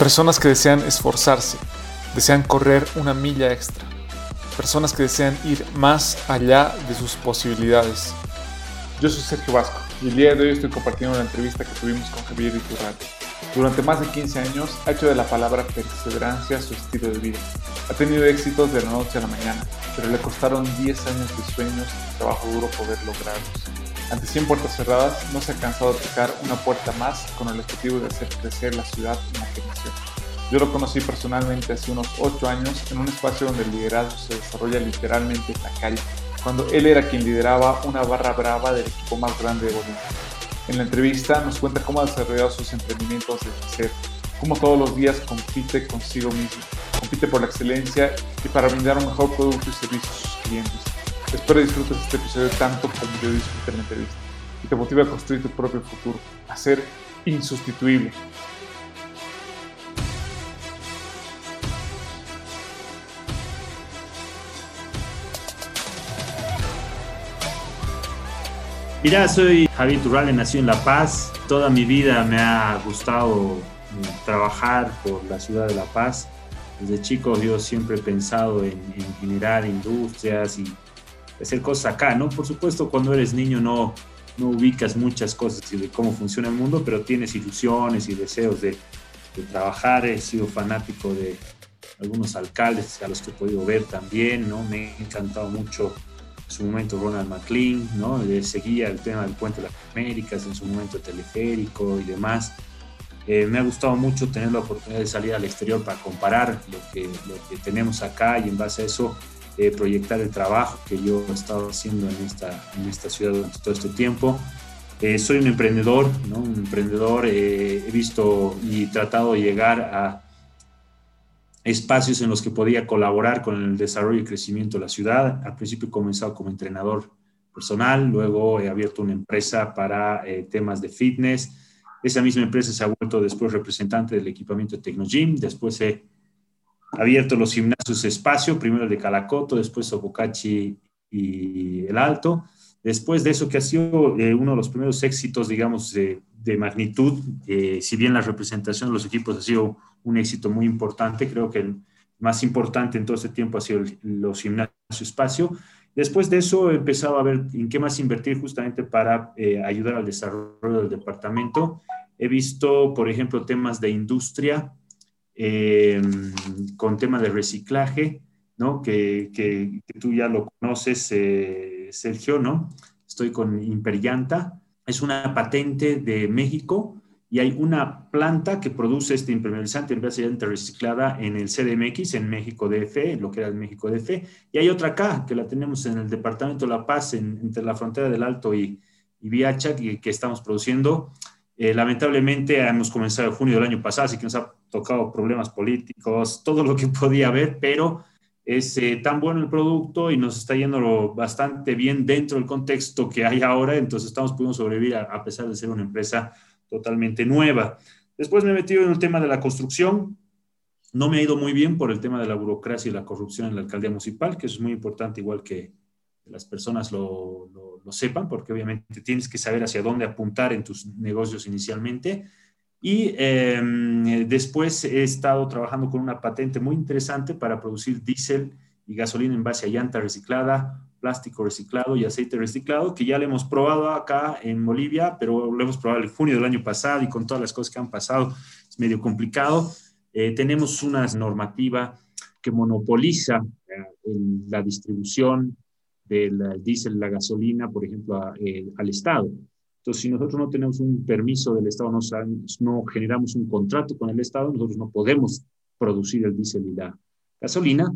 Personas que desean esforzarse, desean correr una milla extra. Personas que desean ir más allá de sus posibilidades. Yo soy Sergio Vasco y el día de hoy estoy compartiendo una entrevista que tuvimos con Javier Iturrate. Durante más de 15 años ha hecho de la palabra perseverancia su estilo de vida. Ha tenido éxitos de la noche a la mañana, pero le costaron 10 años de sueños y trabajo duro poder lograrlos. Ante 100 puertas cerradas, no se ha cansado de tocar una puerta más con el objetivo de hacer crecer la ciudad en la que. Yo lo conocí personalmente hace unos 8 años en un espacio donde el liderazgo se desarrolla literalmente en la calle, cuando él era quien lideraba una barra brava del equipo más grande de Bolivia. En la entrevista nos cuenta cómo ha desarrollado sus emprendimientos desde cero, cómo todos los días compite consigo mismo, compite por la excelencia y para brindar un mejor producto y servicio a sus clientes. Espero disfrutes este episodio tanto como yo disfruté la entrevista y te motive a construir tu propio futuro, a ser insustituible. Mira, soy Javier Turrales, nací en La Paz. Toda mi vida me ha gustado eh, trabajar por la ciudad de La Paz. Desde chico yo siempre he pensado en, generar industrias y hacer cosas acá, ¿no? Por supuesto, cuando eres niño no, no ubicas muchas cosas de cómo funciona el mundo, pero tienes ilusiones y deseos de, de trabajar. He sido fanático de algunos alcaldes a los que he podido ver también, ¿no? Me ha encantado mucho en su momento Ronald McLean, ¿no? seguía el tema del puente de las Américas, en su momento teleférico y demás. Eh, me ha gustado mucho tener la oportunidad de salir al exterior para comparar lo que, lo que tenemos acá y en base a eso eh, proyectar el trabajo que yo he estado haciendo en esta, en esta ciudad durante todo este tiempo. Eh, soy un emprendedor, ¿no? un emprendedor, he visto y tratado de llegar a espacios en los que podía colaborar con el desarrollo y crecimiento de la ciudad. Al principio he comenzado como entrenador personal, luego he abierto una empresa para eh, temas de fitness. Esa misma empresa se ha vuelto después representante del equipamiento de Tecnogym, después he abierto los gimnasios Espacio, primero el de Calacoto, después Sobocachi y El Alto. Después de eso, que ha sido eh, uno de los primeros éxitos, digamos, de, magnitud, si bien la representación de los equipos ha sido un éxito muy importante. Creo que el más importante en todo este tiempo ha sido los gimnasios espacio. Después de eso he empezado a ver en qué más invertir justamente para eh, ayudar al desarrollo del departamento. He visto, por ejemplo, temas de industria em, con temas de reciclaje, ¿no? Que, que, tú ya lo conoces, eh, Sergio, ¿no? Estoy con Imperianta. Es una patente de México y hay una planta que produce este impermeabilizante envasante reciclada en el CDMX, en México DF, lo que era el México DF, y hay otra acá, que la tenemos en el Departamento de La Paz, entre la frontera del Alto y, y Viacha, que, que estamos produciendo. Eh, lamentablemente hemos comenzado en junio del año pasado, así que nos ha tocado problemas políticos, todo lo que podía haber, pero es eh, tan bueno el producto y nos está yendo bastante bien dentro del contexto que hay ahora, entonces estamos pudiendo sobrevivir a pesar de ser una empresa totalmente nueva. Después me he metido en el tema de la construcción. No me ha ido muy bien por el tema de la burocracia y la corrupción en la alcaldía municipal, que es muy importante, igual que las personas lo, lo, sepan, porque obviamente tienes que saber hacia dónde apuntar en tus negocios inicialmente. Y em, después he estado trabajando con una patente muy interesante para producir diésel y gasolina en base a llanta reciclada, plástico reciclado y aceite reciclado, que ya lo hemos probado acá en Bolivia, pero lo hemos probado en junio del año pasado y con todas las cosas que han pasado es medio complicado. Eh, tenemos una normativa que monopoliza eh, la distribución del diésel, la gasolina, por ejemplo, eh, al Estado. Entonces, si nosotros no tenemos un permiso del Estado, no, generamos un contrato con el Estado, nosotros no podemos producir el diésel y la gasolina,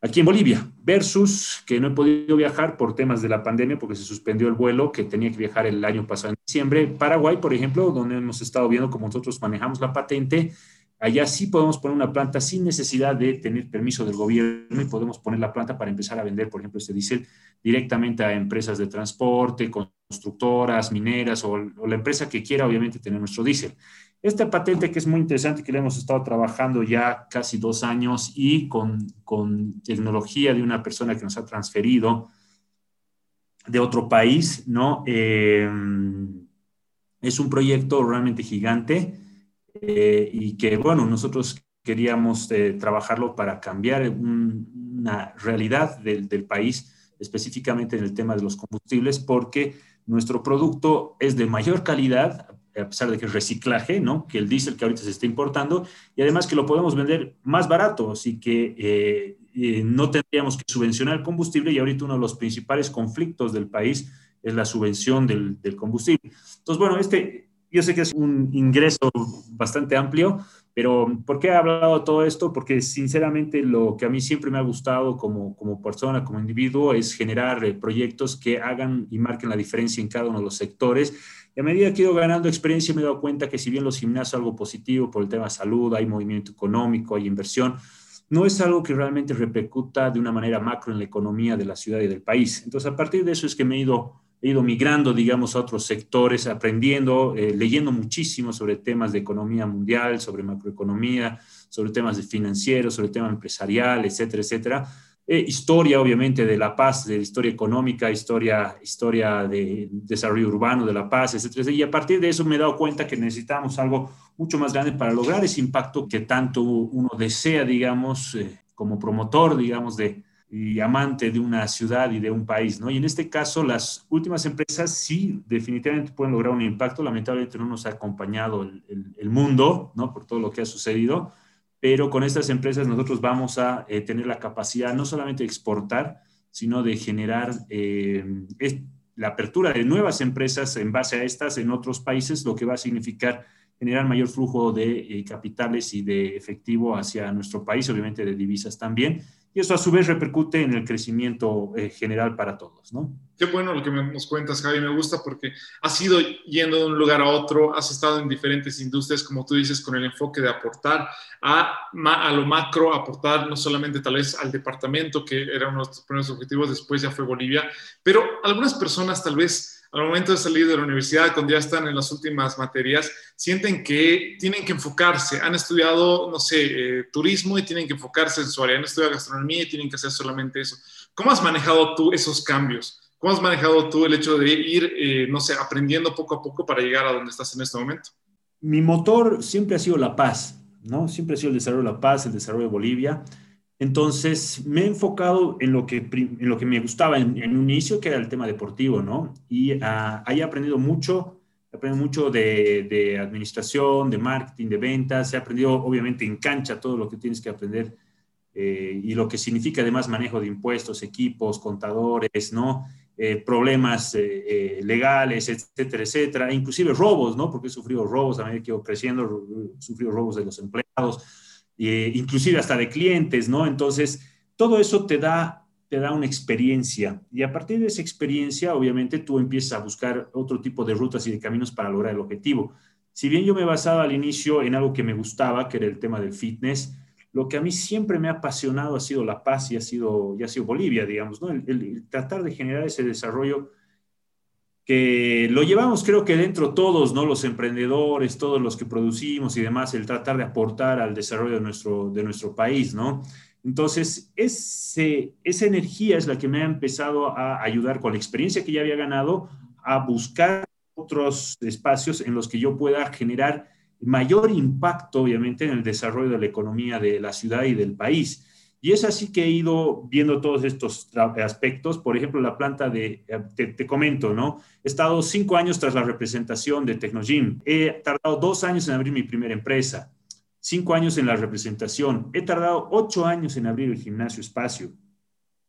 aquí en Bolivia, versus que no he podido viajar por temas de la pandemia porque se suspendió el vuelo que tenía que viajar el año pasado en diciembre. Paraguay, por ejemplo, donde hemos estado viendo cómo nosotros manejamos la patente, allá sí podemos poner una planta sin necesidad de tener permiso del gobierno y podemos poner la planta para empezar a vender, por ejemplo, este diésel directamente a empresas de transporte, constructoras, mineras o, la empresa que quiera, obviamente, tener nuestro diésel. Esta patente que es muy interesante, que le hemos estado trabajando ya casi dos años y con, tecnología de una persona que nos ha transferido de otro país, ¿no? Eh, es un proyecto realmente gigante eh, y que, bueno, nosotros queríamos eh, trabajarlo para cambiar una realidad del, del, país, específicamente en el tema de los combustibles, porque nuestro producto es de mayor calidad, a pesar de que es reciclaje, ¿no? Que el diésel que ahorita se está importando, y además que lo podemos vender más barato, así que eh, no tendríamos que subvencionar el combustible, y ahorita uno de los principales conflictos del país es la subvención del, del combustible. Entonces, bueno, este, yo sé que es un ingreso bastante amplio, pero ¿por qué he hablado de todo esto? Porque sinceramente lo que a mí siempre me ha gustado como, como persona, como individuo, es generar eh, proyectos que hagan y marquen la diferencia en cada uno de los sectores. Y a medida que he ido ganando experiencia me he dado cuenta que si bien los gimnasios algo positivo por el tema de salud, hay movimiento económico, hay inversión, no es algo que realmente repercuta de una manera macro en la economía de la ciudad y del país. Entonces, a partir de eso es que me he ido he ido migrando, digamos, a otros sectores, aprendiendo, eh, leyendo muchísimo sobre temas de economía mundial, sobre macroeconomía, sobre temas de financieros, sobre temas empresarial, etcétera, etcétera. Eh, historia, obviamente, de La Paz, de historia económica, historia, historia de desarrollo urbano de La Paz, etcétera, Y a partir de eso me he dado cuenta que necesitamos algo mucho más grande para lograr ese impacto que tanto uno desea, digamos, eh, como promotor, digamos, de, y amante de una ciudad y de un país, ¿no? Y en este caso, las últimas empresas sí definitivamente pueden lograr un impacto. Lamentablemente no nos ha acompañado el, el, mundo, ¿no? Por todo lo que ha sucedido, pero con estas empresas nosotros vamos a eh, tener la capacidad no solamente de exportar, sino de generar eh, la apertura de nuevas empresas en base a estas en otros países, lo que va a significar generar mayor flujo de eh, capitales y de efectivo hacia nuestro país, obviamente de divisas también y eso a su vez repercute en el crecimiento eh, general para todos, ¿no? Qué bueno lo que nos cuentas, Javi, me gusta porque has ido yendo de un lugar a otro, has estado en diferentes industrias, como tú dices, con el enfoque de aportar a, a lo macro, aportar no solamente tal vez al departamento, que era uno de nuestros primeros objetivos, después ya fue Bolivia, pero algunas personas tal vez al momento de salir de la universidad, cuando ya están en las últimas materias, sienten que tienen que enfocarse. Han estudiado, no sé, eh, turismo y tienen que enfocarse en su área. Han estudiado gastronomía y tienen que hacer solamente eso. ¿Cómo has manejado tú esos cambios? ¿Cómo has manejado tú el hecho de ir, eh, no sé, aprendiendo poco a poco para llegar a donde estás en este momento? Mi motor siempre ha sido la paz, ¿no? Siempre ha sido el desarrollo de la paz, el desarrollo de Bolivia. Entonces, me he enfocado en lo que, en lo que me gustaba en, un inicio, que era el tema deportivo, ¿no? Y uh, ahí he aprendido mucho, he aprendido mucho de, administración, de marketing, de ventas, he aprendido obviamente en cancha todo lo que tienes que aprender eh, y lo que significa además manejo de impuestos, equipos, contadores, ¿no? Eh, problemas eh, legales, etcétera, etcétera, inclusive robos, ¿no? Porque he sufrido robos a medida que ido creciendo, he sufrido robos de los empleados eh, inclusive hasta de clientes, ¿no? Entonces, todo eso te da, te da una experiencia y a partir de esa experiencia, obviamente, tú empiezas a buscar otro tipo de rutas y de caminos para lograr el objetivo. Si bien yo me basaba al inicio en algo que me gustaba, que era el tema del fitness, lo que a mí siempre me ha apasionado ha sido la paz y ha sido, ha sido Bolivia, digamos, ¿no? el tratar de generar ese desarrollo que lo llevamos creo que dentro todos, ¿no? Los emprendedores, todos los que producimos y demás, el tratar de aportar al desarrollo de nuestro, de nuestro país, ¿no? Entonces, ese, esa energía es la que me ha empezado a ayudar con la experiencia que ya había ganado a buscar otros espacios en los que yo pueda generar mayor impacto, obviamente, en el desarrollo de la economía de la ciudad y del país. Y es así que he ido viendo todos estos aspectos. Por ejemplo, la planta de, eh, te, comento, ¿no? He estado cinco años tras la representación de Tecnogym. He tardado dos años en abrir mi primera empresa, cinco años en la representación. He tardado ocho años en abrir el gimnasio espacio.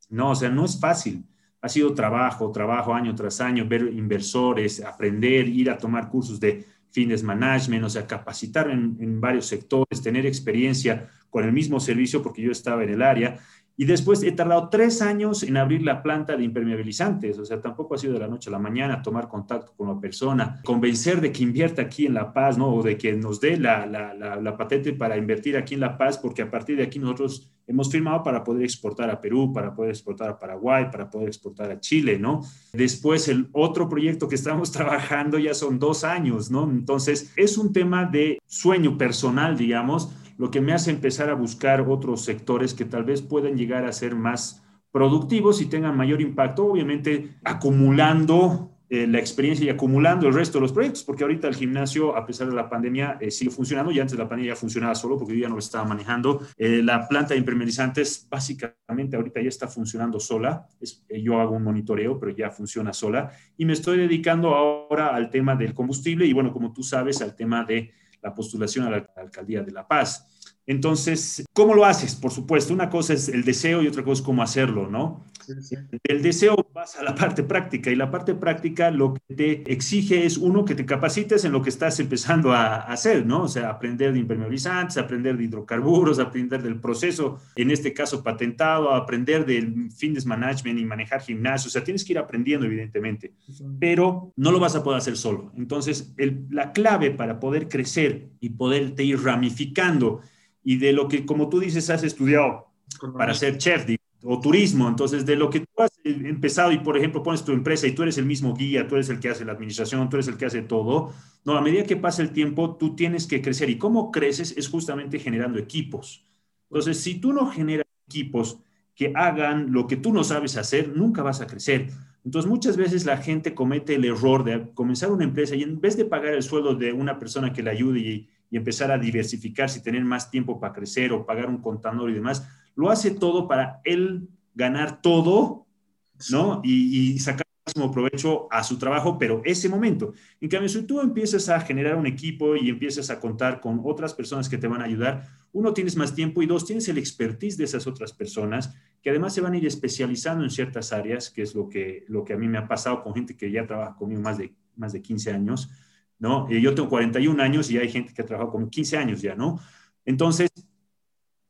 No, o sea, no es fácil. Ha sido trabajo, trabajo año tras año, ver inversores, aprender, ir a tomar cursos de fitness management, o sea, capacitar en, en varios sectores, tener experiencia con el mismo servicio porque yo estaba en el área. Y después he tardado tres años en abrir la planta de impermeabilizantes, o sea, tampoco ha sido de la noche a la mañana tomar contacto con la persona, convencer de que invierta aquí en La Paz, ¿no? O de que nos dé la, la, la, patente para invertir aquí en La Paz, porque a partir de aquí nosotros hemos firmado para poder exportar a Perú, para poder exportar a Paraguay, para poder exportar a Chile, ¿no? Después el otro proyecto que estamos trabajando ya son dos años, ¿no? Entonces es un tema de sueño personal, digamos, lo que me hace empezar a buscar otros sectores que tal vez puedan llegar a ser más productivos y tengan mayor impacto, obviamente acumulando eh, la experiencia y acumulando el resto de los proyectos, porque ahorita el gimnasio, a pesar de la pandemia, eh, sigue funcionando, y antes de la pandemia ya funcionaba solo, porque yo ya no lo estaba manejando. Eh, la planta de impermeabilizantes básicamente ahorita ya está funcionando sola, yo hago un monitoreo, pero ya funciona sola, y me estoy dedicando ahora al tema del combustible y bueno, como tú sabes, al tema de la postulación a la alcaldía de La Paz. Entonces, ¿cómo lo haces? Por supuesto, una cosa es el deseo y otra cosa es cómo hacerlo, ¿no? El deseo vas a la parte práctica y la parte práctica lo que te exige es uno que te capacites en lo que estás empezando a, hacer, ¿no? O sea, aprender de impermeabilizantes, aprender de hidrocarburos, aprender del proceso, en este caso patentado, aprender del fitness management y manejar gimnasio, o sea, tienes que ir aprendiendo evidentemente, pero no lo vas a poder hacer solo. Entonces, la clave para poder crecer y poderte ir ramificando y de lo que, como tú dices, has estudiado para ser chef o turismo, entonces de lo que tú has empezado y, por ejemplo, pones tu empresa y tú eres el mismo guía, tú eres el que hace la administración, tú eres el que hace todo, no, a medida que pasa el tiempo, tú tienes que crecer y cómo creces es justamente generando equipos. Entonces, si tú no generas equipos que hagan lo que tú no sabes hacer, nunca vas a crecer. Entonces, muchas veces la gente comete el error de comenzar una empresa y en vez de pagar el sueldo de una persona que le ayude y, y empezar a diversificarse y tener más tiempo para crecer o pagar un contador y demás, lo hace todo para él ganar todo, ¿no? Y, y sacar máximo provecho a su trabajo, pero ese momento. En cambio, si tú empiezas a generar un equipo y empiezas a contar con otras personas que te van a ayudar, uno, tienes más tiempo y dos, tienes el expertise de esas otras personas que además se van a ir especializando en ciertas áreas, que es lo que, lo que a mí me ha pasado con gente que ya trabaja conmigo más de, más de 15 años ¿no? Eh, yo tengo 41 años y hay gente que ha trabajado con 15 años ya, ¿no? Entonces,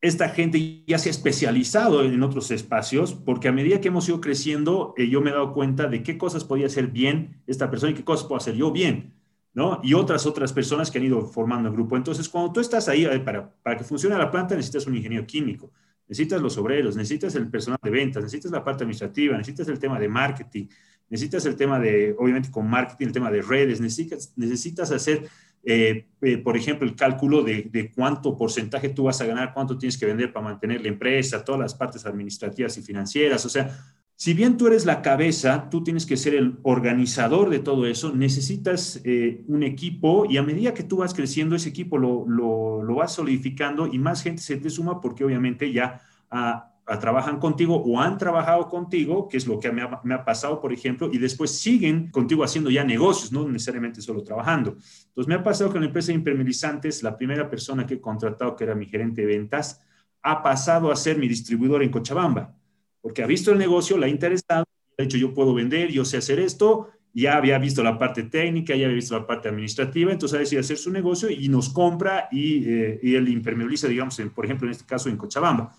esta gente ya se ha especializado en otros espacios porque a medida que hemos ido creciendo, eh, yo me he dado cuenta de qué cosas podía hacer bien esta persona y qué cosas puedo hacer yo bien, ¿no? Y otras, otras personas que han ido formando el grupo. Entonces, cuando tú estás ahí, para, para que funcione la planta necesitas un ingeniero químico, necesitas los obreros, necesitas el personal de ventas, necesitas la parte administrativa, necesitas el tema de marketing, necesitas el tema de, obviamente con marketing, el tema de redes, necesitas, necesitas hacer, eh, eh, por ejemplo, el cálculo de, de, cuánto porcentaje tú vas a ganar, cuánto tienes que vender para mantener la empresa, todas las partes administrativas y financieras. O sea, si bien tú eres la cabeza, tú tienes que ser el organizador de todo eso, necesitas eh, un equipo y a medida que tú vas creciendo, ese equipo lo, lo, lo vas solidificando y más gente se te suma porque obviamente ya... a trabajan contigo o han trabajado contigo, que es lo que me ha, pasado, por ejemplo, y después siguen contigo haciendo ya negocios, no necesariamente solo trabajando. Entonces, me ha pasado con la empresa de impermeabilizantes, la primera persona que he contratado, que era mi gerente de ventas, ha pasado a ser mi distribuidor en Cochabamba, porque ha visto el negocio, le ha interesado, ha dicho, yo puedo vender, yo sé hacer esto, ya había visto la parte técnica, ya había visto la parte administrativa, entonces ha decidido hacer su negocio y nos compra y, eh, y él impermeabiliza, digamos, por ejemplo, en este caso en Cochabamba.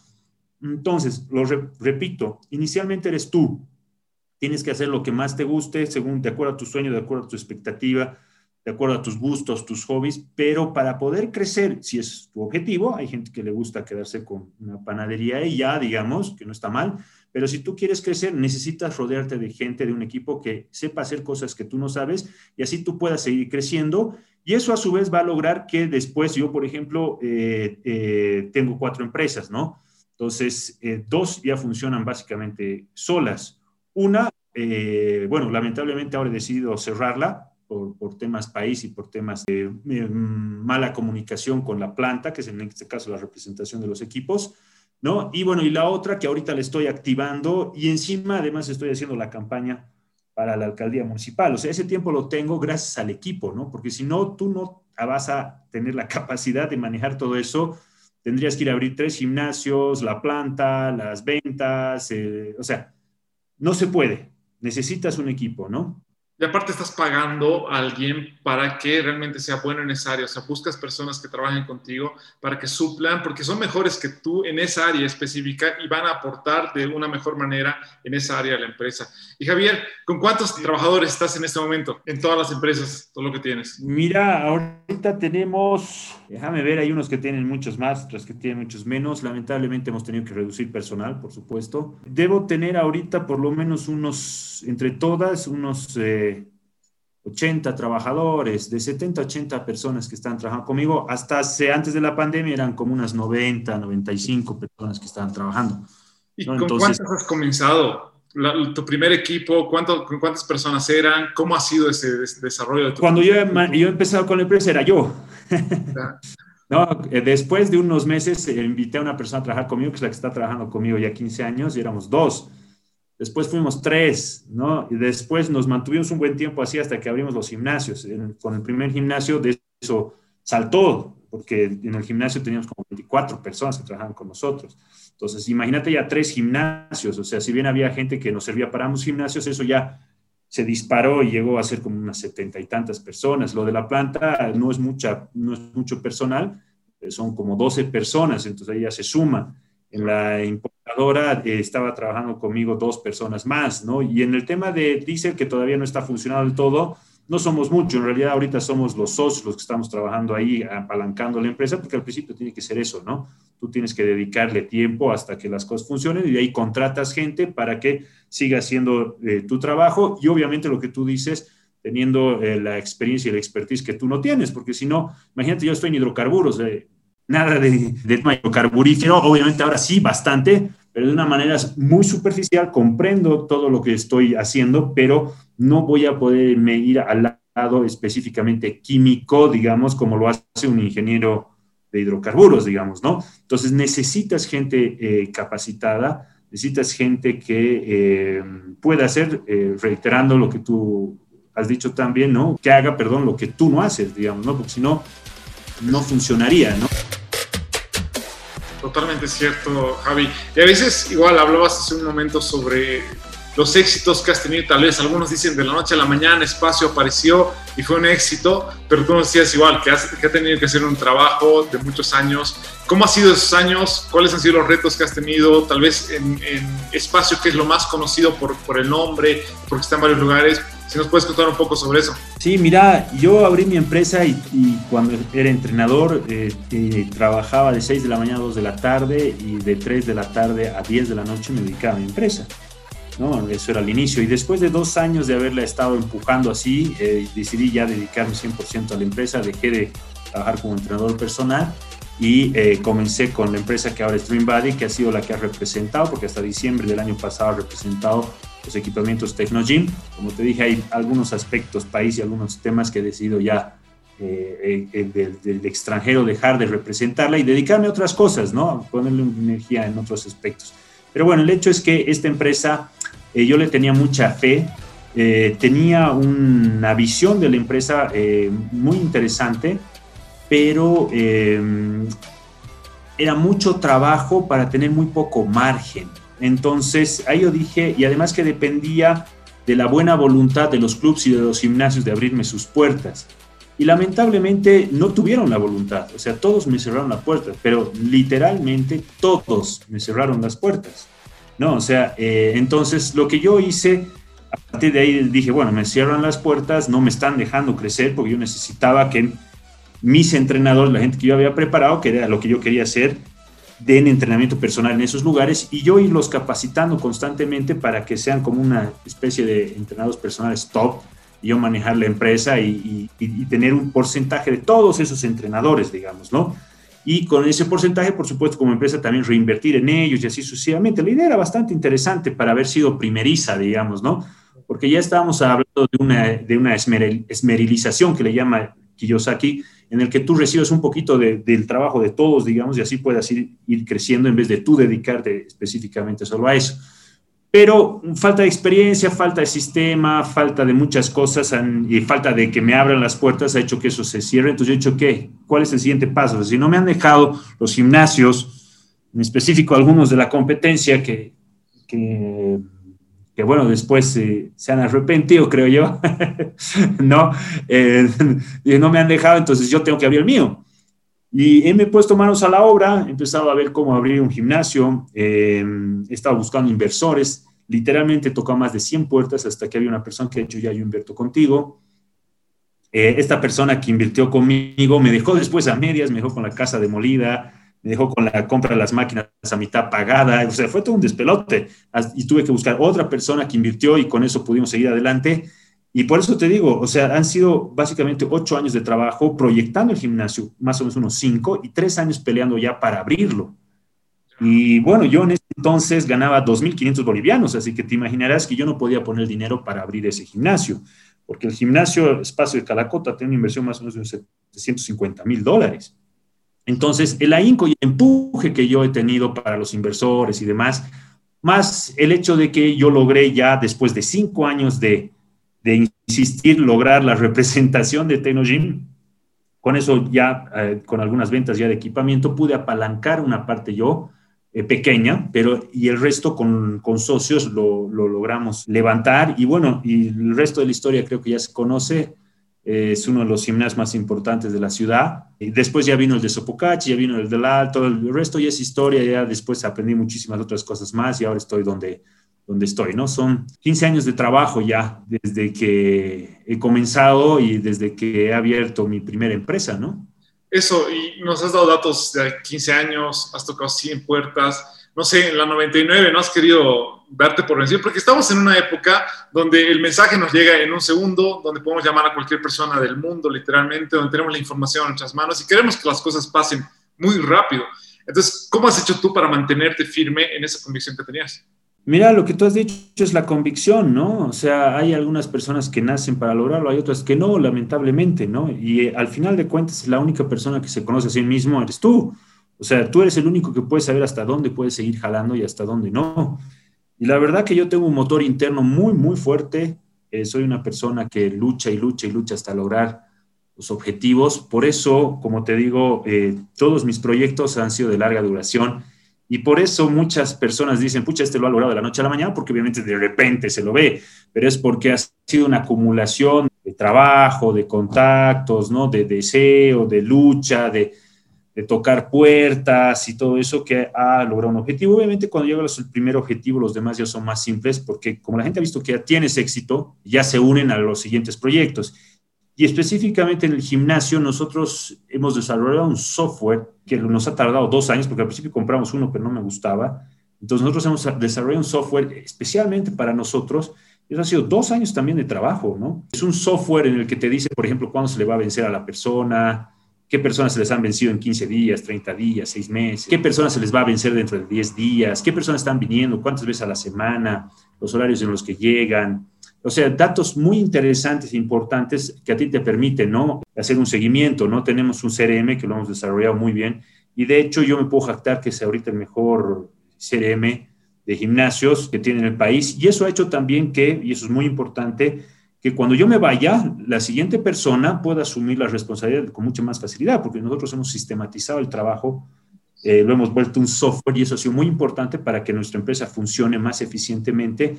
Entonces, lo repito, inicialmente eres tú. Tienes que hacer lo que más te guste, según de acuerdo a tu sueño, de acuerdo a tu expectativa, de acuerdo a tus gustos, tus hobbies, pero para poder crecer, si es tu objetivo, hay gente que le gusta quedarse con una panadería y ya, digamos, que no está mal, pero si tú quieres crecer, necesitas rodearte de gente, de un equipo que sepa hacer cosas que tú no sabes y así tú puedas seguir creciendo. Y eso a su vez va a lograr que después yo, por ejemplo, eh, eh, tengo cuatro empresas, ¿no? Entonces, eh, dos ya funcionan básicamente solas. Una, eh, bueno, lamentablemente ahora he decidido cerrarla por, temas país y por temas de mala comunicación con la planta, que es en este caso la representación de los equipos, ¿no? Y bueno, y la otra que ahorita le estoy activando y encima además estoy haciendo la campaña para la alcaldía municipal. O sea, ese tiempo lo tengo gracias al equipo, ¿no? Porque si no, tú no vas a tener la capacidad de manejar todo eso tendrías que ir a abrir tres gimnasios, la planta, las ventas, eh, o sea, no se puede. Necesitas un equipo, ¿no? Y aparte estás pagando a alguien para que realmente sea bueno en esa área. O sea, buscas personas que trabajen contigo para que suplan, porque son mejores que tú en esa área específica y van a aportar de una mejor manera en esa área de la empresa. Y Javier, ¿con cuántos trabajadores estás en este momento en todas las empresas, todo lo que tienes? Mira, ahorita tenemos, déjame ver, hay unos que tienen muchos más, otros que tienen muchos menos. Lamentablemente hemos tenido que reducir personal, por supuesto. Debo tener ahorita por lo menos unos, entre todas, unos... Eh, 80 trabajadores, de 70 a 80 personas que están trabajando conmigo. Hasta hace, antes de la pandemia eran como unas 90, 95 personas que estaban trabajando. ¿Y con cuántas has comenzado? ¿Tu primer equipo? ¿cuánto, ¿Cuántas personas eran? ¿Cómo ha sido ese, desarrollo de tu Cuando yo, yo he empezado con la empresa era yo. no, eh, después de unos meses eh, invité a una persona a trabajar conmigo, que es la que está trabajando conmigo ya 15 años, y éramos dos después fuimos tres, ¿no? Y después nos mantuvimos un buen tiempo así hasta que abrimos los gimnasios. con el primer gimnasio, de eso saltó, porque en el gimnasio teníamos como 24 personas que trabajaban con nosotros. Entonces, imagínate ya tres gimnasios, o sea, si bien había gente que nos servía para ambos gimnasios, eso ya se disparó y llegó a ser como unas setenta y tantas personas. Lo de la planta no es, mucha, no es mucho personal, eh, son como 12 personas, entonces ahí ya se suma. En la importadora eh, estaba trabajando conmigo dos personas más, ¿no? Y en el tema de diésel, que todavía no está funcionando del todo, no somos mucho. En realidad, ahorita somos los socios los que estamos trabajando ahí, apalancando la empresa, porque al principio tiene que ser eso, ¿no? Tú tienes que dedicarle tiempo hasta que las cosas funcionen y de ahí contratas gente para que siga haciendo eh, tu trabajo y obviamente lo que tú dices, teniendo eh, la experiencia y la expertise que tú no tienes, porque si no, imagínate, yo estoy en hidrocarburos, nada de, de carburífero, obviamente ahora sí bastante, pero de una manera muy superficial, comprendo todo lo que estoy haciendo, pero no voy a poderme ir al lado específicamente químico, digamos, como lo hace un ingeniero de hidrocarburos, digamos, ¿no? Entonces necesitas gente eh, capacitada, necesitas gente que eh, pueda hacer, eh, reiterando lo que tú has dicho también, ¿no? Que haga, perdón, lo que tú no haces, digamos, ¿no? Porque si no, no funcionaría, ¿no? Totalmente cierto, Javi. Y a veces, igual, hablabas hace un momento sobre los éxitos que has tenido, tal vez algunos dicen de la noche a la mañana, espacio apareció y fue un éxito, pero tú nos decías igual, que, ha tenido que hacer un trabajo de muchos años. ¿Cómo ha sido esos años? ¿Cuáles han sido los retos que has tenido? Tal vez en, espacio que es lo más conocido por el nombre, porque está en varios lugares, si nos puedes contar un poco sobre eso. Sí, mira, yo abrí mi empresa y, cuando era entrenador eh, eh, trabajaba de 6 de la mañana a 2 de la tarde y de 3 de la tarde a 10 de la noche me dedicaba a mi empresa. ¿no? Eso era el inicio. Y después de dos años de haberla estado empujando así, eh, decidí ya dedicarme 100% a la empresa, dejé de trabajar como entrenador personal y comencé con la empresa que ahora es Dream Body, que ha sido la que ha representado, porque hasta diciembre del año pasado ha representado equipamientos Tecnogym. Como te dije, hay algunos aspectos país y algunos temas que he decidido ya eh, eh, del, extranjero dejar de representarla y dedicarme a otras cosas, ¿no? Ponerle energía en otros aspectos. Pero bueno, el hecho es que esta empresa, eh, yo le tenía mucha fe, tenía una visión de la empresa muy interesante, pero era mucho trabajo para tener muy poco margen. Entonces, ahí yo dije, y además que dependía de la buena voluntad de los clubes y de los gimnasios de abrirme sus puertas. Y lamentablemente no tuvieron la voluntad, o sea, todos me cerraron la puerta, pero literalmente todos me cerraron las puertas. ¿no? O sea, eh, entonces lo que yo hice, a partir de ahí dije, bueno, me cierran las puertas, no me están dejando crecer porque yo necesitaba que mis entrenadores, la gente que yo había preparado, que era lo que yo quería hacer, den entrenamiento personal en esos lugares y yo irlos capacitando constantemente para que sean como una especie de entrenados personales top yo manejar la empresa y, tener un porcentaje de todos esos entrenadores, digamos, ¿no? Y con ese porcentaje, por supuesto, como empresa también reinvertir en ellos y así sucesivamente. La idea era bastante interesante para haber sido primeriza, digamos, ¿no? Porque ya estábamos hablando de una, de una esmerilización que le llama Kiyosaki, en el que tú recibes un poquito del trabajo de todos, digamos, y así puedas ir, ir, creciendo en vez de tú dedicarte específicamente solo a eso. Pero falta de experiencia, falta de sistema, falta de muchas cosas y falta de que me abran las puertas ha hecho que eso se cierre. Entonces yo he dicho, ¿qué? ¿Cuál es el siguiente paso? Si no me han dejado los gimnasios, en específico algunos de la competencia que, que bueno, después eh, se han arrepentido, creo yo, ¿no? Eh, no me han dejado, entonces yo tengo que abrir el mío. Y me puesto manos a la obra, he empezado a ver cómo abrir un gimnasio, he estado buscando inversores, literalmente tocó más de 100 puertas hasta que había una persona que ha dicho, ya yo invierto contigo. esta persona que invirtió conmigo me dejó después a medias, me dejó con la casa demolida, me dejó con la compra de las máquinas a mitad pagada, o sea, fue todo un despelote. Y tuve que buscar otra persona que invirtió y con eso pudimos seguir adelante. Y por eso te digo, o sea, han sido básicamente ocho años de trabajo proyectando el gimnasio, más o menos unos cinco, y tres años peleando ya para abrirlo. Y bueno, yo en ese entonces ganaba 2.500 bolivianos, así que te imaginarás que yo no podía poner dinero para abrir ese gimnasio, porque el gimnasio Espacio de Calacota tiene una inversión más o menos de 750 mil dólares. Entonces, el ahínco y empuje que yo he tenido para los inversores y demás, más el hecho de que yo logré ya después de cinco años de, insistir, lograr la representación de Tenogym, con eso ya, eh, con algunas ventas ya de equipamiento, pude apalancar una parte yo, eh, pequeña, pero y el resto con, socios lo, lo, logramos levantar. Y bueno, y el resto de la historia creo que ya se conoce es uno de los gimnasios más importantes de la ciudad. Y después ya vino el de Sopocachi, ya vino el del Alto, el resto ya es historia, ya después aprendí muchísimas otras cosas más y ahora estoy donde, donde estoy, ¿no? Son 15 años de trabajo ya desde que he comenzado y desde que he abierto mi primera empresa, ¿no? Eso, y nos has dado datos de 15 años, has tocado 100 puertas no sé, en la 99 no has querido darte por vencido, porque estamos en una época donde el mensaje nos llega en un segundo, donde podemos llamar a cualquier persona del mundo, literalmente, donde tenemos la información en nuestras manos y queremos que las cosas pasen muy rápido. Entonces, ¿cómo has hecho tú para mantenerte firme en esa convicción que tenías? Mira, lo que tú has dicho es la convicción, ¿no? O sea, hay algunas personas que nacen para lograrlo, hay otras que no, lamentablemente, ¿no? Y eh, al final de cuentas, la única persona que se conoce a sí mismo eres tú. O sea, tú eres el único que puede saber hasta dónde puedes seguir jalando y hasta dónde no. Y la verdad que yo tengo un motor interno muy, muy fuerte. Eh, soy una persona que lucha y lucha y lucha hasta lograr los objetivos. Por eso, como te digo, eh, todos mis proyectos han sido de larga duración. Y por eso muchas personas dicen, pucha, este lo ha logrado de la noche a la mañana, porque obviamente de repente se lo ve, pero es porque ha sido una acumulación de trabajo, de contactos, ¿no? De deseo, de lucha, de, de tocar puertas y todo eso que ha logrado un objetivo. Obviamente cuando llegas al primer objetivo los demás ya son más simples porque como la gente ha visto que ya tienes éxito, ya se unen a los siguientes proyectos. Y específicamente en el gimnasio nosotros hemos desarrollado un software que nos ha tardado dos años porque al principio compramos uno pero no me gustaba. Entonces nosotros hemos desarrollado un software especialmente para nosotros. Eso ha sido dos años también de trabajo, ¿no? Es un software en el que te dice, por ejemplo, cuándo se le va a vencer a la persona, qué personas se les han vencido en 15 días, 30 días, 6 meses, qué personas se les va a vencer dentro de 10 días, qué personas están viniendo, cuántas veces a la semana, los horarios en los que llegan. O sea, datos muy interesantes e importantes que a ti te permiten, ¿no? Hacer un seguimiento, ¿no? Tenemos un CRM que lo hemos desarrollado muy bien y de hecho yo me puedo jactar que es ahorita el mejor CRM de gimnasios que tiene en el país y eso ha hecho también que, y eso es muy importante, que cuando yo me vaya, la siguiente persona pueda asumir la responsabilidad con mucha más facilidad, porque nosotros hemos sistematizado el trabajo, eh, lo hemos vuelto un software y eso ha sido muy importante para que nuestra empresa funcione más eficientemente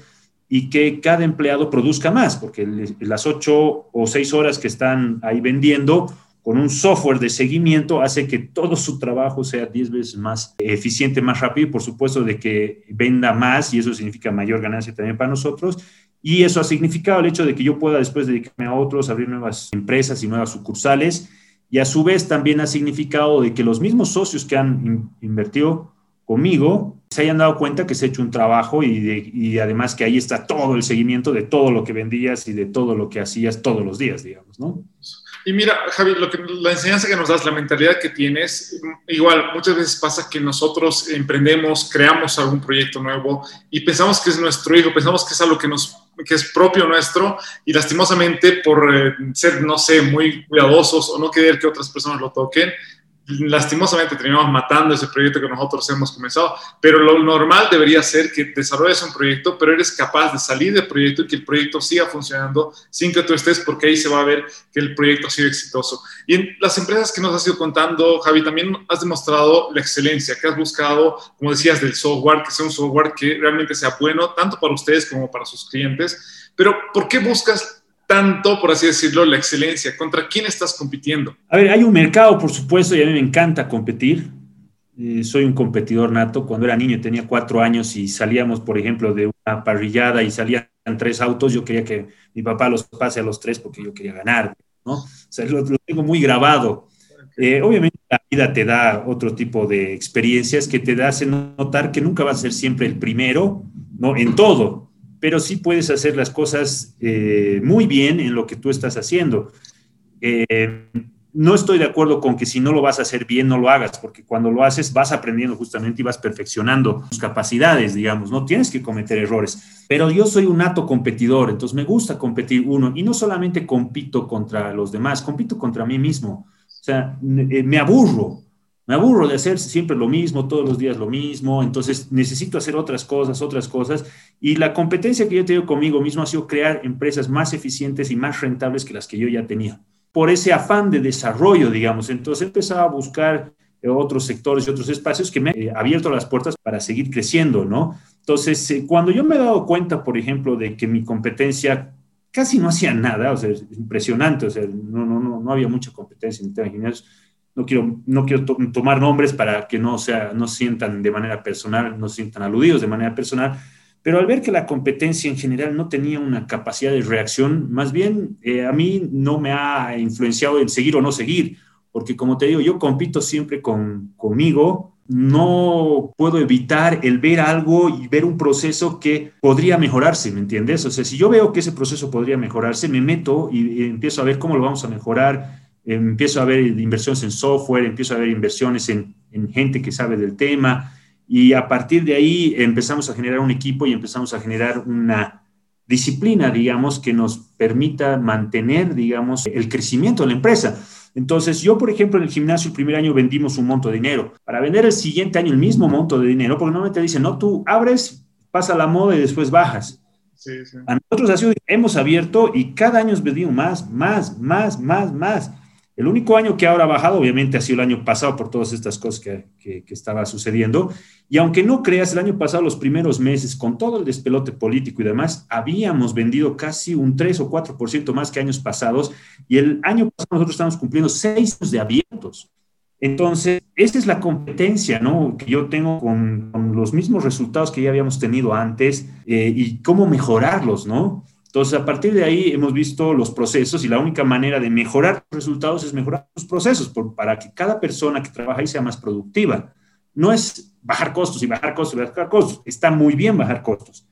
y que cada empleado produzca más, porque las ocho o seis horas que están ahí vendiendo con un software de seguimiento hace que todo su trabajo sea diez veces más eficiente, más rápido y por supuesto de que venda más y eso significa mayor ganancia también para nosotros y eso ha significado el hecho de que yo pueda después dedicarme a otros, abrir nuevas empresas y nuevas sucursales. Y a su vez también ha significado de que los mismos socios que han invertido conmigo se hayan dado cuenta que se ha hecho un trabajo y, y, además que ahí está todo el seguimiento de todo lo que vendías y de todo lo que hacías todos los días, digamos, ¿no? Y mira, Javi, lo que, la enseñanza que nos das, la mentalidad que tienes, igual muchas veces pasa que nosotros emprendemos, creamos algún proyecto nuevo y pensamos que es nuestro hijo, pensamos que es algo que, nos, que es propio nuestro y lastimosamente por eh, ser, no sé, muy cuidadosos o no querer que otras personas lo toquen, lastimosamente terminamos matando ese proyecto que nosotros hemos comenzado, pero lo normal debería ser que desarrolles un proyecto, pero eres capaz de salir del proyecto y que el proyecto siga funcionando sin que tú estés, porque ahí se va a ver que el proyecto ha sido exitoso. Y en las empresas que nos has ido contando, Javi, también has demostrado la excelencia, que has buscado, como decías, del software, que sea un software que realmente sea bueno, tanto para ustedes como para sus clientes. Pero, ¿por qué buscas tanto, por así decirlo, la excelencia? ¿Contra quién estás compitiendo? A ver, hay un mercado, por supuesto, y a mí me encanta competir. Eh, soy un competidor nato. Cuando era niño tenía cuatro años y salíamos, por ejemplo, de una parrillada y salían tres autos, yo quería que mi papá los pase a los tres porque yo quería ganar, ¿no? O sea, lo, tengo muy grabado. Eh, obviamente la vida te da otro tipo de experiencias que te hacen notar que nunca vas a ser siempre el primero, ¿no? En todo pero sí puedes hacer las cosas eh, muy bien en lo que tú estás haciendo. Eh, no estoy de acuerdo con que si no lo vas a hacer bien, no lo hagas, porque cuando lo haces vas aprendiendo justamente y vas perfeccionando tus capacidades, digamos, no tienes que cometer errores. Pero yo soy un nato competidor, entonces me gusta competir uno y no solamente compito contra los demás, compito contra mí mismo. O sea, eh, me aburro, me aburro de hacer siempre lo mismo, todos los días lo mismo, entonces necesito hacer otras cosas, otras cosas. Y la competencia que yo he tenido conmigo mismo ha sido crear empresas más eficientes y más rentables que las que yo ya tenía. Por ese afán de desarrollo, digamos. Entonces he empezado a buscar otros sectores y otros espacios que me han abierto las puertas para seguir creciendo, ¿no? Entonces, eh, cuando yo me he dado cuenta, por ejemplo, de que mi competencia casi no hacía nada, o sea, es impresionante, o sea, no, no, no, no había mucha competencia en temas no quiero, no quiero tomar nombres para que no, sea, no sientan de manera personal, no sientan aludidos de manera personal, pero al ver que la competencia en general no tenía una capacidad de reacción, más bien eh, a mí no me ha influenciado en seguir o no seguir, porque como te digo, yo compito siempre con, conmigo, no puedo evitar el ver algo y ver un proceso que podría mejorarse, ¿me entiendes? O sea, si yo veo que ese proceso podría mejorarse, me meto y empiezo a ver cómo lo vamos a mejorar, empiezo a ver inversiones en software, empiezo a ver inversiones en, gente que sabe del tema y a partir de ahí empezamos a generar un equipo y empezamos a generar una disciplina, digamos, que nos permita mantener, digamos, el crecimiento de la empresa. Entonces, yo, por ejemplo, en el gimnasio el primer año vendimos un monto de dinero. Para vender el siguiente año el mismo monto de dinero, porque normalmente dicen, no, tú abres, pasa la moda y después bajas. Sí, sí. A nosotros así hemos abierto y cada año hemos vendido más, más, más, más, más. El único año que ahora ha bajado, obviamente, ha sido el año pasado por todas estas cosas que, que, estaba sucediendo. Y aunque no creas, el año pasado, los primeros meses, con todo el despelote político y demás, habíamos vendido casi un 3 o 4% más que años pasados. Y el año pasado nosotros estamos cumpliendo seis años de abiertos. Entonces, esa es la competencia, ¿no? Que yo tengo con, los mismos resultados que ya habíamos tenido antes eh, y cómo mejorarlos, ¿no? Entonces, a partir de ahí hemos visto los procesos y la única manera de mejorar los resultados es mejorar los procesos para que cada persona que trabaja ahí sea más productiva. No es bajar costos y bajar costos y bajar costos. Está muy bien bajar costos,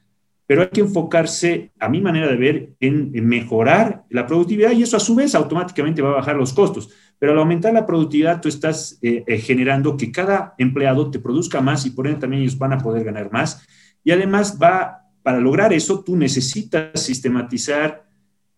pero hay que enfocarse, a mi manera de ver, en, mejorar la productividad y eso a su vez automáticamente va a bajar los costos. Pero al aumentar la productividad, tú estás eh, eh, generando que cada empleado te produzca más y por ende también ellos van a poder ganar más. Y además va para lograr eso, tú necesitas sistematizar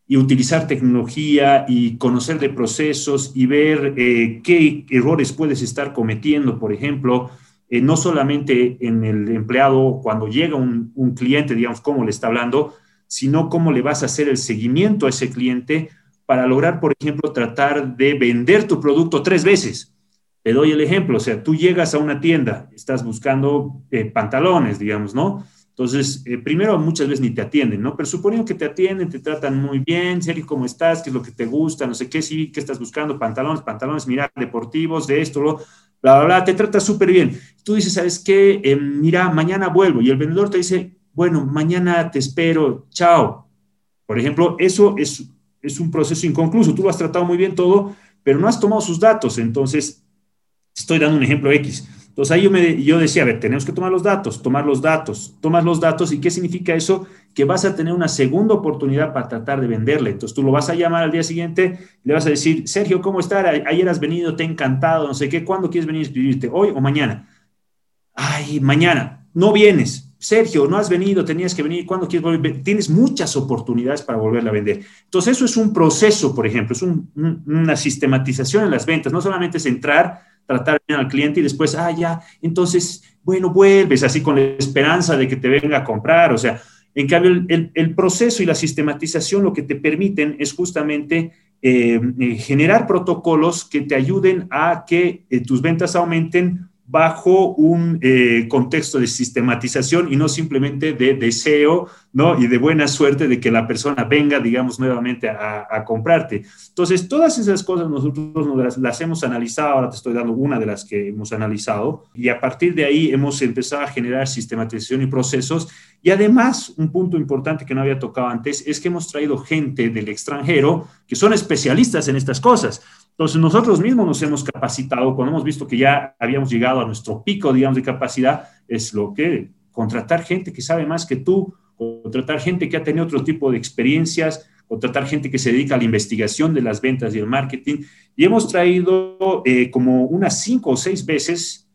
y utilizar tecnología y conocer de procesos y ver eh, qué errores puedes estar cometiendo, por ejemplo, eh, no solamente en el empleado cuando llega un, cliente, digamos, cómo le está hablando, sino cómo le vas a hacer el seguimiento a ese cliente para lograr, por ejemplo, tratar de vender tu producto tres veces. Te doy el ejemplo, o sea, tú llegas a una tienda, estás buscando eh, pantalones, digamos, ¿no? Entonces, eh, primero muchas veces ni te atienden, ¿no? Pero suponiendo que te atienden, te tratan muy bien, Sergio, ¿cómo estás? ¿Qué es lo que te gusta? No sé qué, sí, ¿qué estás buscando? Pantalones, pantalones, mira, deportivos, de esto, lo, bla, bla, bla, te trata súper bien. Tú dices, ¿sabes qué? Eh, mira, mañana vuelvo. Y el vendedor te dice, bueno, mañana te espero, chao. Por ejemplo, eso es, es un proceso inconcluso. Tú lo has tratado muy bien todo, pero no has tomado sus datos. Entonces, estoy dando un ejemplo X entonces ahí yo, decía, a ver, tenemos que tomar los datos, tomar los datos, tomas los datos y ¿qué significa eso? Que vas a tener una segunda oportunidad para tratar de venderle. Entonces tú lo vas a llamar al día siguiente, le vas a decir, Sergio, ¿cómo estás? Ayer has venido, te he encantado, no sé qué, ¿cuándo quieres venir a escribirte? ¿Hoy o mañana? Ay, mañana, no vienes. Sergio, no has venido, tenías que venir, ¿cuándo quieres volver? Tienes muchas oportunidades para volverla a vender. Entonces eso es un proceso, por ejemplo, es una sistematización en las ventas, no solamente es entrar tratar bien al cliente y después, ah, ya, entonces, bueno, vuelves así con la esperanza de que te venga a comprar. O sea, en cambio, el, proceso y la sistematización lo que te permiten es justamente eh, eh, generar protocolos que te ayuden a que eh, tus ventas aumenten bajo un contexto de sistematización y no simplemente de deseo, ¿no? Y de buena suerte de que la persona venga, digamos, nuevamente a, comprarte. Entonces, todas esas cosas nosotros las, hemos analizado, ahora te estoy dando una de las que hemos analizado, y a partir de ahí hemos empezado a generar sistematización y procesos. Y además, un punto importante que no había tocado antes es que hemos traído gente del extranjero que son especialistas en estas cosas. Entonces, nosotros mismos nos hemos capacitado, cuando hemos visto que ya habíamos llegado a nuestro pico, digamos, de capacidad, es lo que contratar gente que sabe más que tú, contratar gente que ha tenido otro tipo de experiencias, contratar gente que se dedica a la investigación de las ventas y el marketing. Y hemos traído eh, como unas cinco o seis veces,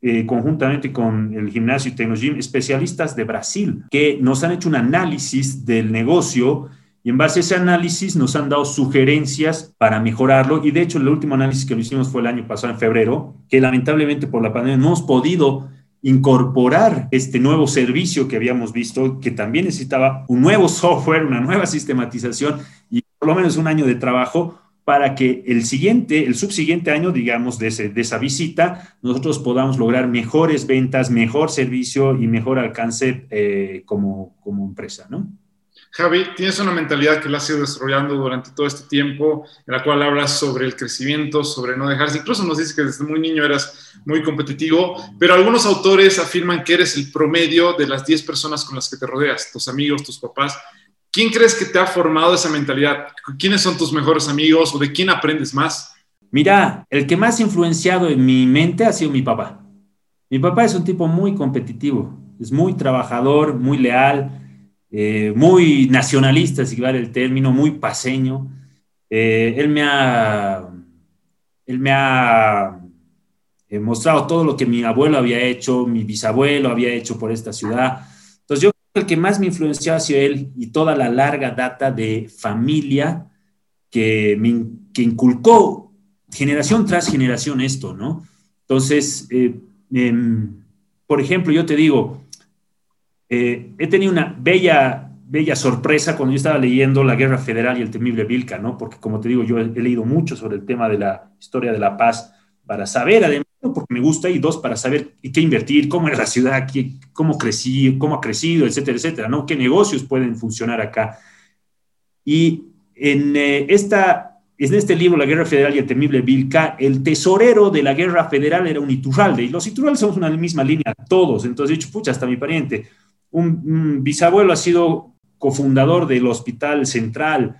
eh, conjuntamente con el gimnasio y Tecnogym, especialistas de Brasil, que nos han hecho un análisis del negocio y en base a ese análisis nos han dado sugerencias para mejorarlo. Y de hecho, el último análisis que lo hicimos fue el año pasado, en febrero, que lamentablemente por la pandemia no hemos podido incorporar este nuevo servicio que habíamos visto, que también necesitaba un nuevo software, una nueva sistematización y por lo menos un año de trabajo para que el siguiente, el subsiguiente año, digamos, de, ese, esa visita, nosotros podamos lograr mejores ventas, mejor servicio y mejor alcance eh, como, como empresa, ¿no? Javi, tienes una mentalidad que la has ido desarrollando durante todo este tiempo, en la cual hablas sobre el crecimiento, sobre no dejarse. Incluso nos dices que desde muy niño eras muy competitivo, pero algunos autores afirman que eres el promedio de las 10 personas con las que te rodeas, tus amigos, tus papás. ¿Quién crees que te ha formado esa mentalidad? ¿Quiénes son tus mejores amigos o de quién aprendes más? Mira, el que más ha influenciado en mi mente ha sido mi papá. Mi papá es un tipo muy competitivo, es muy trabajador, muy leal, eh, muy nacionalista, si vale el término, muy paseño. Eh, él me ha, él me ha eh, mostrado todo lo que mi abuelo había hecho, mi bisabuelo había hecho por esta ciudad. Entonces yo creo que el que más me influenció ha sido él y toda la larga data de familia que, que inculcó generación tras generación esto, ¿no? Entonces, em, por ejemplo, yo te digo, eh, he tenido una bella, bella sorpresa cuando yo estaba leyendo La Guerra Federal y el temible Vilca, ¿no? Porque como te digo, yo he, leído mucho sobre el tema de la historia de la paz para saber, además, porque me gusta, y dos, para saber qué invertir, cómo era la ciudad, cómo crecí, cómo ha crecido, etcétera, etcétera, ¿no? Qué negocios pueden funcionar acá. Y en eh, esta en este libro, La Guerra Federal y el temible Vilca, el tesorero de la Guerra Federal era un Iturralde, y los Iturraldes somos una misma línea, todos. Entonces he dicho, pucha, hasta mi pariente un, bisabuelo ha sido cofundador del Hospital Central.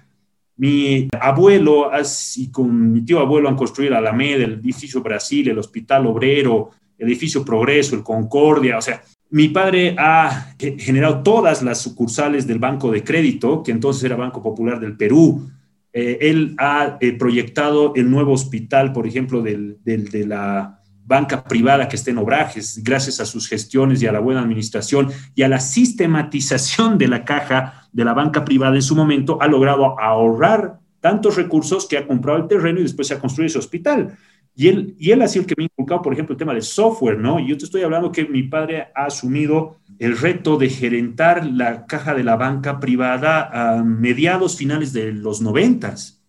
Mi abuelo y con mi tío abuelo han construido la Alameda, el edificio Brasil, el Hospital Obrero, el edificio Progreso, el Concordia. O sea, mi padre ha generado todas las sucursales del Banco de Crédito, que entonces era Banco Popular del Perú. Eh, él ha eh, proyectado el nuevo hospital, por ejemplo, del, de la banca privada que esté en obrajes, gracias a sus gestiones y a la buena administración y a la sistematización de la caja de la banca privada en su momento, ha logrado ahorrar tantos recursos que ha comprado el terreno y después se ha construido ese hospital. Y él, y él ha sido el que me ha inculcado, por ejemplo, el tema del software, ¿no? Y yo te estoy hablando que mi padre ha asumido el reto de gerentar la caja de la banca privada a mediados finales de los noventas.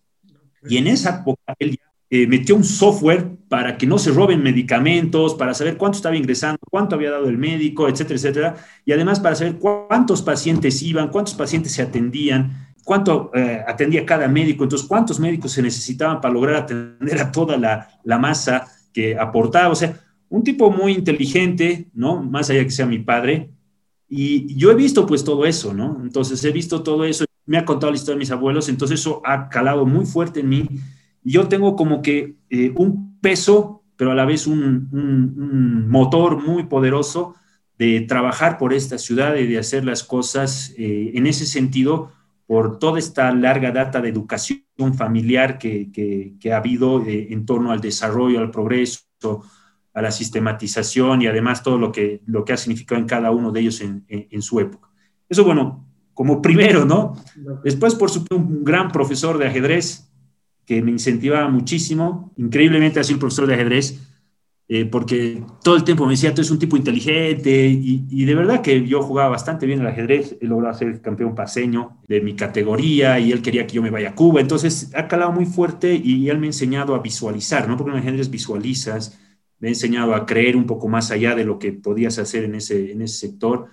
Y en esa época él ya eh, metió un software para que no se roben medicamentos, para saber cuánto estaba ingresando, cuánto había dado el médico, etcétera, etcétera. Y además para saber cuántos pacientes iban, cuántos pacientes se atendían, cuánto eh, atendía cada médico, entonces cuántos médicos se necesitaban para lograr atender a toda la, la masa que aportaba. O sea, un tipo muy inteligente, ¿no? Más allá que sea mi padre. Y yo he visto pues todo eso, ¿no? Entonces he visto todo eso, me ha contado la historia de mis abuelos, entonces eso ha calado muy fuerte en mí yo tengo como que eh, un peso, pero a la vez un, motor muy poderoso de trabajar por esta ciudad y de hacer las cosas eh, en ese sentido por toda esta larga data de educación familiar que, ha habido eh, en torno al desarrollo, al progreso, a la sistematización y además todo lo que, lo que ha significado en cada uno de ellos en, en su época. Eso, bueno, como primero, ¿no? Después, por supuesto, un gran profesor de ajedrez, que me incentivaba muchísimo, increíblemente así el profesor de ajedrez, eh, porque todo el tiempo me decía, tú eres un tipo inteligente, y, de verdad que yo jugaba bastante bien el ajedrez, he logrado ser campeón paseño de mi categoría, y él quería que yo me vaya a Cuba, entonces ha calado muy fuerte y él me ha enseñado a visualizar, ¿no? Porque en el ajedrez visualizas, me ha enseñado a creer un poco más allá de lo que podías hacer en ese, en ese sector,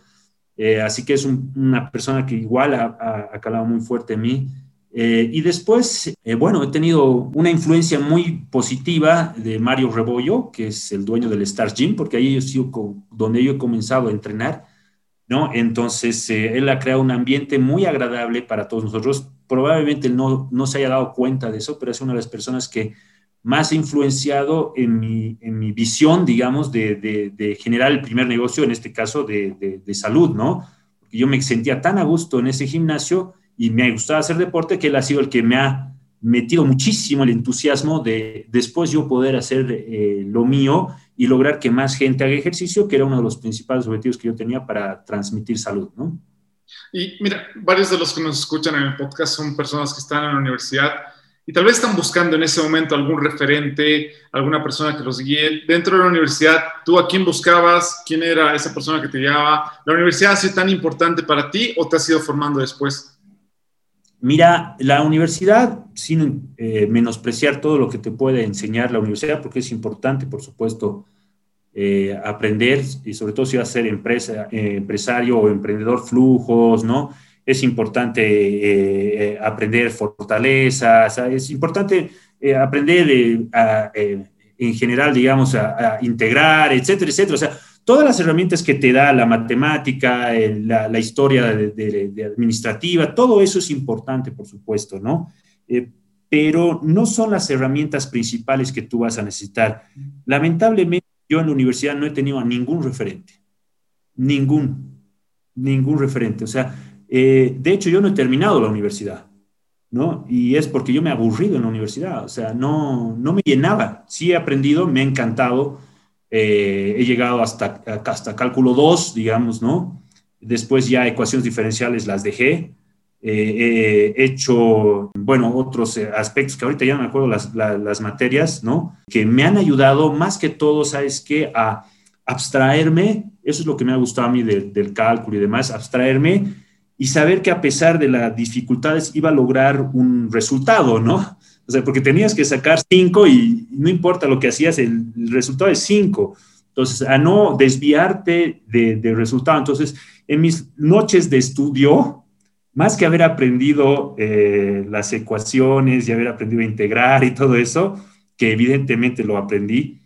eh, así que es una persona que igual ha, ha calado muy fuerte en mí, eh, y después, eh, bueno, he tenido una influencia muy positiva de Mario Rebollo, que es el dueño del Stars Gym, porque ahí he sido donde yo he comenzado a entrenar, ¿no? Entonces, eh, él ha creado un ambiente muy agradable para todos nosotros. Probablemente no, no se haya dado cuenta de eso, pero es una de las personas que más ha influenciado en mi, en mi visión, digamos, de, de, generar el primer negocio, en este caso de, de salud, ¿no? Yo me sentía tan a gusto en ese gimnasio y me ha gustado hacer deporte, que él ha sido el que me ha metido muchísimo el entusiasmo de después yo poder hacer eh, lo mío y lograr que más gente haga ejercicio, que era uno de los principales objetivos que yo tenía para transmitir salud, ¿no? Y mira, varios de los que nos escuchan en el podcast son personas que están en la universidad y tal vez están buscando en ese momento algún referente, alguna persona que los guíe. Dentro de la universidad, ¿tú a quién buscabas? ¿Quién era esa persona que te guiaba? ¿La universidad ha sido tan importante para ti o te has ido formando después? Mira, la universidad, sin eh, menospreciar todo lo que te puede enseñar la universidad, porque es importante, por supuesto, eh, aprender, y sobre todo si vas a ser empresa, eh, empresario o emprendedor flujos, ¿no? Es importante aprender fortalezas, es importante aprender en general, digamos, a, a, integrar, etcétera, etcétera. O sea, todas las herramientas que te da la matemática, la, historia de, administrativa, todo eso es importante, por supuesto, ¿no? Eh, pero no son las herramientas principales que tú vas a necesitar. Lamentablemente, yo en la universidad no he tenido a ningún referente, ningún, ningún referente. O sea, eh, de hecho, yo no he terminado la universidad, ¿no? Y es porque yo me he aburrido en la universidad, o sea, no, no me llenaba. Sí he aprendido, me ha encantado, eh, he llegado hasta, hasta cálculo 2, digamos, ¿no? Después ya ecuaciones diferenciales las dejé. Eh, he hecho, bueno, otros eh, aspectos que ahorita ya no me acuerdo las, las, materias, ¿no? Que me han ayudado más que todo, ¿sabes qué? A abstraerme, eso es lo que me ha gustado a mí del cálculo y demás, abstraerme y saber que a pesar de las dificultades iba a lograr un resultado, ¿no? O sea, porque tenías que sacar cinco y no importa lo que hacías, el, resultado es cinco. Entonces, a no desviarte del de resultado. Entonces, en mis noches de estudio, más que haber aprendido eh, las ecuaciones y haber aprendido a integrar y todo eso, que evidentemente lo aprendí,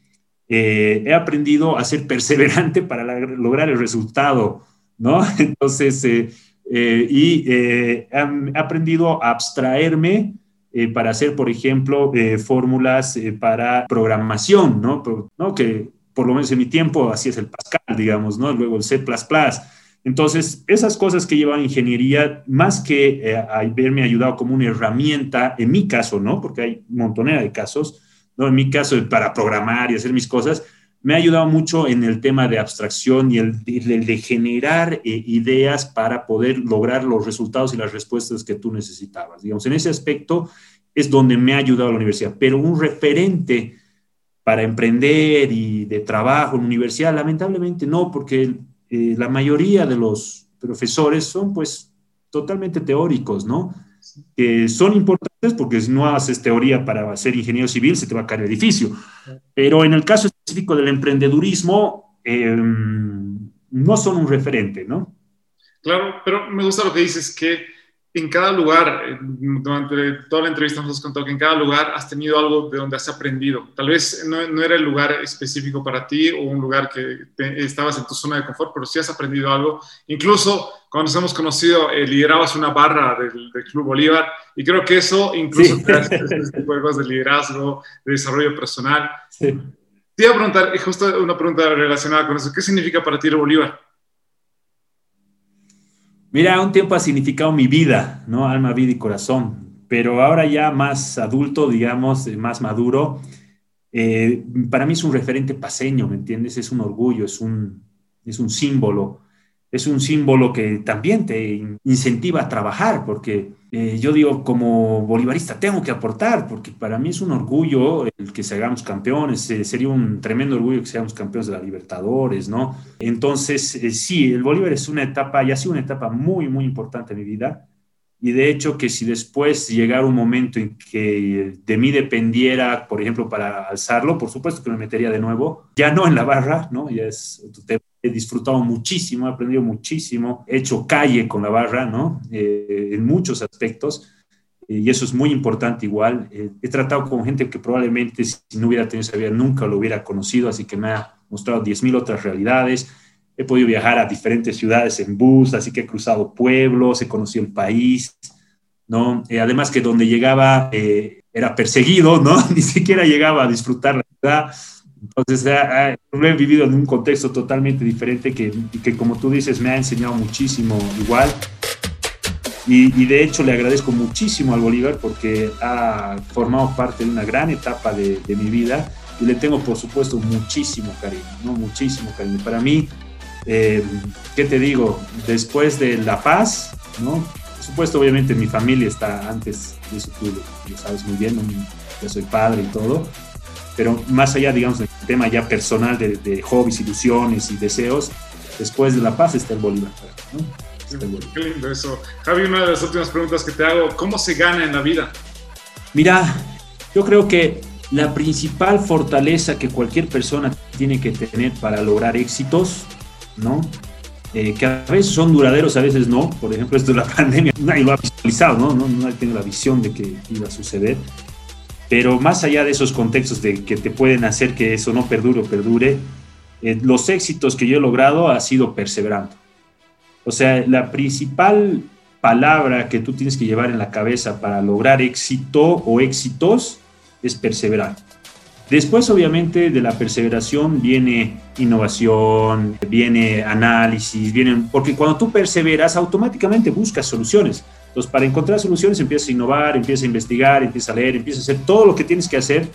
eh, he aprendido a ser perseverante para lograr el resultado, ¿no? Entonces, eh, y he aprendido a abstraerme eh, para hacer, por ejemplo, eh, fórmulas eh, para programación, ¿no? Que por lo menos en mi tiempo así es el Pascal, digamos, ¿no? Luego el C++. Entonces, esas cosas que llevan ingeniería, más que haberme ayudado como una herramienta, en mi caso, ¿no? Porque hay montonera de casos, ¿no? En mi caso, para programar y hacer mis cosas, me ha ayudado mucho en el tema de abstracción y el, de generar ideas para poder lograr los resultados y las respuestas que tú necesitabas. Digamos, en ese aspecto, es donde me ha ayudado la universidad, pero un referente para emprender y de trabajo en la universidad, lamentablemente no, porque eh, la mayoría de los profesores son pues totalmente teóricos, ¿no? Que son importantes porque si no haces teoría para ser ingeniero civil se te va a caer el edificio. Pero en el caso específico del emprendedurismo, em, no son un referente, ¿no? Claro, pero me gusta lo que dices, que en cada lugar, eh, durante toda la entrevista nos has contado que en cada lugar has tenido algo de donde has aprendido. Tal vez no, era el lugar específico para ti o un lugar que estabas en tu zona de confort, pero sí has aprendido algo. Incluso cuando nos hemos conocido, eh, liderabas una barra del, Club Bolívar y creo que eso incluso te hace este tipo de de liderazgo, de desarrollo personal. Sí. Te iba a preguntar, justo una pregunta relacionada con eso, ¿qué significa para ti el Bolívar? Mira, un tiempo ha significado mi vida, ¿no? Alma, vida y corazón, pero ahora ya más adulto, digamos, más maduro, eh, para mí es un referente paseño, ¿me entiendes? Es un orgullo, es un, es un símbolo. Es un símbolo que también te incentiva a trabajar, porque eh, yo digo, como bolivarista, tengo que aportar, porque para mí es un orgullo el que se hagamos campeones, eh, sería un tremendo orgullo que seamos campeones de la Libertadores, ¿no? Entonces, eh, sí, el Bolívar es una etapa, y ha sido una etapa muy, muy importante en mi vida, y de hecho que si después llegara un momento en que de mí dependiera, por ejemplo, para alzarlo, por supuesto que me metería de nuevo, ya no en la barra, ¿no? Ya es otro tema he disfrutado muchísimo, he aprendido muchísimo, he hecho calle con la barra, ¿no? Eh, en muchos aspectos, eh, y eso es muy importante igual. Eh, he tratado con gente que probablemente si no hubiera tenido esa vida nunca lo hubiera conocido, así que me ha mostrado 10.000 otras realidades. He podido viajar a diferentes ciudades en bus, así que he cruzado pueblos, he conocido el país, ¿no? además que donde llegaba era perseguido, ¿no? Ni siquiera llegaba a disfrutar la ciudad entonces, lo he vivido en un contexto totalmente diferente que, que, como tú dices, me ha enseñado muchísimo igual. Y, de hecho le agradezco muchísimo al Bolívar porque ha formado parte de una gran etapa de, mi vida y le tengo, por supuesto, muchísimo cariño, ¿no? Muchísimo cariño. Para mí, eh, ¿qué te digo? Después de La Paz, ¿no? Por supuesto, obviamente mi familia está antes de eso, tú lo, sabes muy bien, yo soy padre y todo, pero más allá, digamos, del tema ya personal de, hobbies, ilusiones y deseos, después de La Paz está el Bolívar. Qué lindo eso. Javi, una de las últimas preguntas que te hago, ¿cómo se gana en la vida? Mira, yo creo que la principal fortaleza que cualquier persona tiene que tener para lograr éxitos, ¿no? Eh, que a veces son duraderos, a veces no. Por ejemplo, esto de la pandemia, nadie lo ha visualizado, ¿no? No, nadie tiene la visión de que iba a suceder. Pero más allá de esos contextos de que te pueden hacer que eso no perdure o perdure, eh, los éxitos que yo he logrado ha sido perseverando. O sea, la principal palabra que tú tienes que llevar en la cabeza para lograr éxito o éxitos es perseverar. Después, obviamente, de la perseveración viene innovación, viene análisis, vienen, porque cuando tú perseveras, automáticamente buscas soluciones. Entonces, para encontrar soluciones empiezas a innovar, empiezas a investigar, empiezas a leer, empiezas a hacer todo lo que tienes que hacer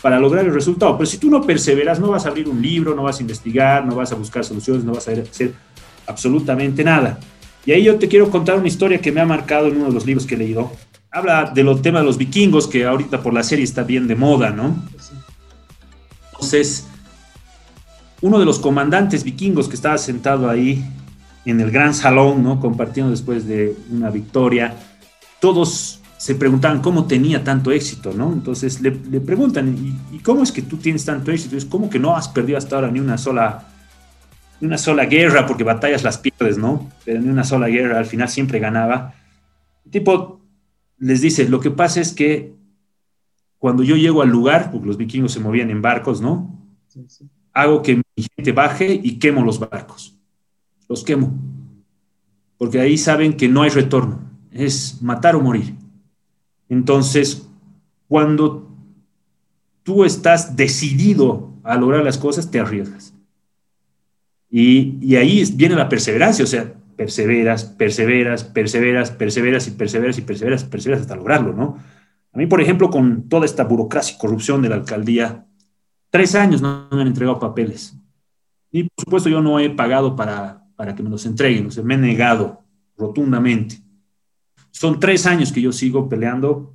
para lograr el resultado. Pero si tú no perseveras, no vas a abrir un libro, no vas a investigar, no vas a buscar soluciones, no vas a hacer absolutamente nada. Y ahí yo te quiero contar una historia que me ha marcado en uno de los libros que he leído. Habla de los temas de los vikingos, que ahorita por la serie está bien de moda, ¿no? Entonces, uno de los comandantes vikingos que estaba sentado ahí en el gran salón, ¿no? Compartiendo después de una victoria. Todos se preguntaban cómo tenía tanto éxito, ¿no? Entonces le, preguntan, ¿y, cómo es que tú tienes tanto éxito? Es como que no has perdido hasta ahora ni una sola, ni una sola guerra, porque batallas las pierdes, ¿no? Pero ni una sola guerra, al final siempre ganaba. El tipo les dice, lo que pasa es que cuando yo llego al lugar, porque los vikingos se movían en barcos, ¿no? Hago que mi gente baje y quemo los barcos los quemo. Porque ahí saben que no hay retorno, es matar o morir. Entonces, cuando tú estás decidido a lograr las cosas, te arriesgas. Y, ahí viene la perseverancia, o sea, perseveras, perseveras, perseveras, perseveras y perseveras y perseveras, perseveras hasta lograrlo, ¿no? A mí, por ejemplo, con toda esta burocracia y corrupción de la alcaldía, tres años no me han entregado papeles. Y por supuesto yo no he pagado para para que me los entreguen. O me he negado rotundamente. Son tres años que yo sigo peleando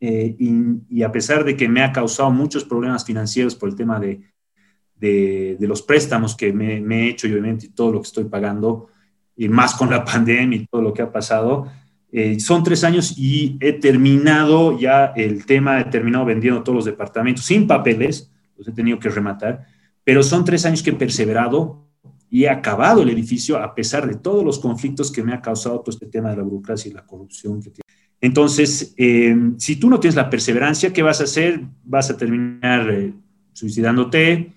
eh, y, a pesar de que me ha causado muchos problemas financieros por el tema de, los préstamos que me, he hecho y obviamente todo lo que estoy pagando, y más con la pandemia y todo lo que ha pasado, eh, son tres años y he terminado ya el tema, he terminado vendiendo todos los departamentos sin papeles, los he tenido que rematar, pero son tres años que he perseverado y he acabado el edificio a pesar de todos los conflictos que me ha causado todo este tema de la burocracia y la corrupción que tiene. Entonces, eh, si tú no tienes la perseverancia, ¿qué vas a hacer? Vas a terminar eh, suicidándote,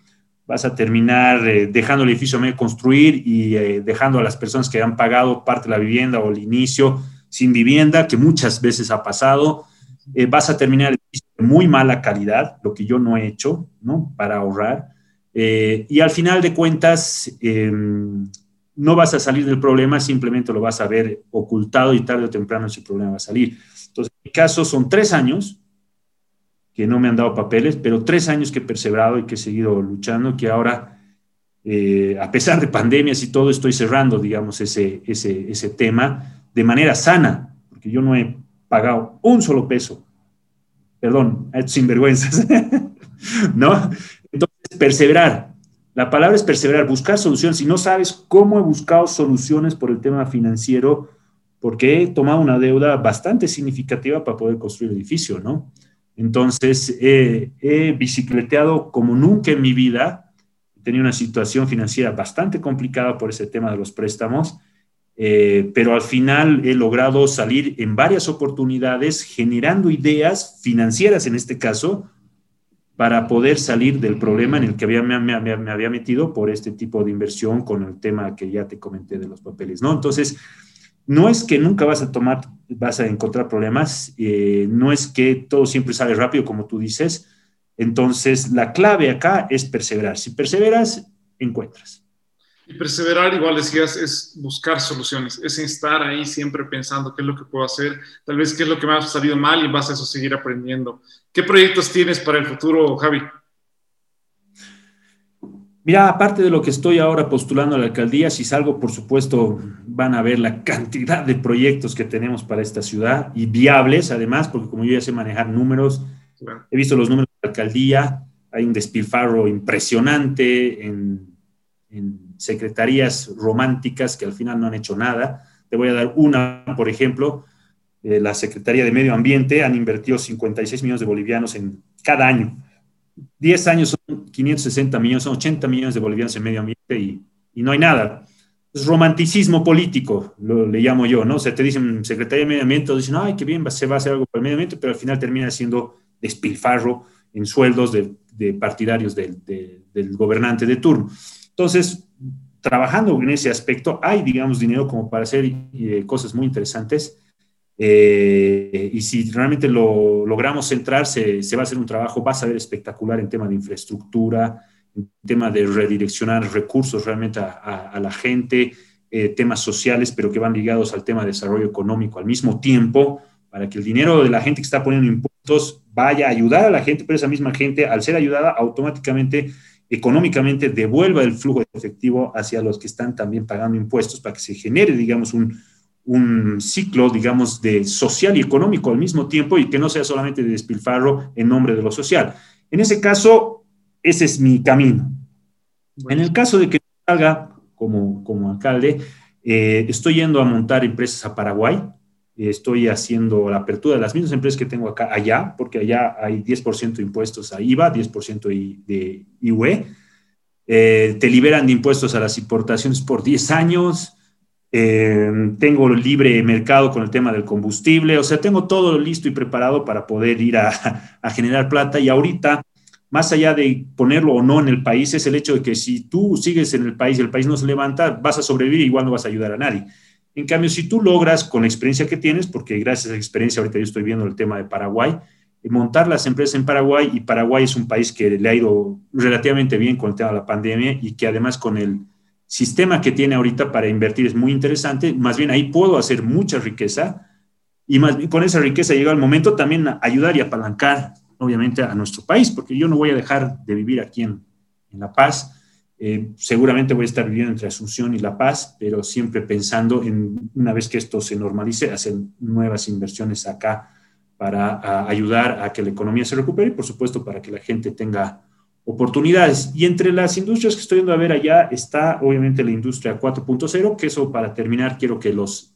vas a terminar eh, dejando el edificio a medio construir y dejando a las personas que han pagado parte de la vivienda o el inicio sin vivienda, que muchas veces ha pasado. vas a terminar el edificio de muy mala calidad, lo que yo no he hecho, ¿no? Para ahorrar. Eh, y al final de cuentas, em, no vas a salir del problema, simplemente lo vas a ver ocultado y tarde o temprano ese problema va a salir. Entonces, en mi caso son tres años que no me han dado papeles, pero tres años que he perseverado y que he seguido luchando, que ahora eh, a pesar de pandemias y todo, estoy cerrando, digamos, ese, ese, ese tema de manera sana, porque yo no he pagado un solo peso. Perdón, a estos sinvergüenzas. ¿No? Perseverar. La palabra es perseverar, buscar soluciones. Si no sabes cómo he buscado soluciones por el tema financiero, porque he tomado una deuda bastante significativa para poder construir el edificio, ¿no? Entonces, he bicicleteado como nunca en mi vida. Tenía una situación financiera bastante complicada por ese tema de los préstamos, eh, pero al final he logrado salir en varias oportunidades generando ideas financieras en este caso para poder salir del problema en el que había, me, había metido por este tipo de inversión con el tema que ya te comenté de los papeles, ¿no? Entonces, no es que nunca vas a tomar, vas a encontrar problemas, eh, no es que todo siempre sale rápido, como tú dices. Entonces, la clave acá es perseverar. Si perseveras, encuentras. Y perseverar, igual decías, es buscar soluciones, es estar ahí siempre pensando qué es lo que puedo hacer, tal vez qué es lo que me ha salido mal y vas a eso seguir aprendiendo. ¿Qué proyectos tienes para el futuro, Javi? Mira, aparte de lo que estoy ahora postulando a la alcaldía, si salgo, por supuesto, van a ver la cantidad de proyectos que tenemos para esta ciudad y viables, además, porque como yo ya sé manejar números, he visto los números de la alcaldía, hay un despilfarro impresionante en, secretarías románticas que al final no han hecho nada. Te voy a dar una, por ejemplo, eh, la Secretaría de Medio Ambiente han invertido 56 millones de bolivianos en cada año 10 años son 560 millones, son 80 millones de bolivianos en medio ambiente y, no hay nada. Es romanticismo político, lo, le llamo yo, ¿no? O sea, te dicen Secretaría de Medio Ambiente, dicen, ay, qué bien, se va a hacer algo para el medio ambiente, pero al final termina siendo despilfarro en sueldos de, partidarios del, gobernante de turno. Entonces, trabajando en ese aspecto, hay, digamos, dinero como para hacer eh, cosas muy interesantes eh, y si realmente lo logramos centrar, se, va a hacer un trabajo, vas a ver espectacular en tema de infraestructura, en tema de redireccionar recursos realmente a, la gente, eh, temas sociales, pero que van ligados al tema de desarrollo económico al mismo tiempo, para que el dinero de la gente que está poniendo impuestos vaya a ayudar a la gente, pero esa misma gente, al ser ayudada, automáticamente, económicamente, devuelva el flujo efectivo hacia los que están también pagando impuestos para que se genere, digamos, un, un ciclo, digamos, de social y económico al mismo tiempo y que no sea solamente de despilfarro en nombre de lo social. En ese caso, ese es mi camino. En el caso de que salga como, como alcalde, eh, estoy yendo a montar empresas a Paraguay, estoy haciendo la apertura de las mismas empresas que tengo acá, allá, porque allá hay 10% de impuestos a IVA, 10% de IUE, eh, te liberan de impuestos a las importaciones por 10 años, eh, tengo libre mercado con el tema del combustible, o sea, tengo todo listo y preparado para poder ir a, generar plata y ahorita, más allá de ponerlo o no en el país, es el hecho de que si tú sigues en el país y el país no se levanta, vas a sobrevivir y igual no vas a ayudar a nadie. En cambio, si tú logras con la experiencia que tienes, porque gracias a esa experiencia ahorita yo estoy viendo el tema de Paraguay, montar las empresas en Paraguay y Paraguay es un país que le ha ido relativamente bien con el tema de la pandemia y que además con el sistema que tiene ahorita para invertir es muy interesante, más bien ahí puedo hacer mucha riqueza y con esa riqueza llega el momento también ayudar y apalancar, obviamente, a nuestro país, porque yo no voy a dejar de vivir aquí en, La Paz. Eh, seguramente voy a estar viviendo entre Asunción y La Paz, pero siempre pensando en, una vez que esto se normalice, hacer nuevas inversiones acá para ayudar a que la economía se recupere y, por supuesto, para que la gente tenga oportunidades. Y entre las industrias que estoy viendo a ver allá está obviamente la industria 4.0, que eso para terminar quiero que los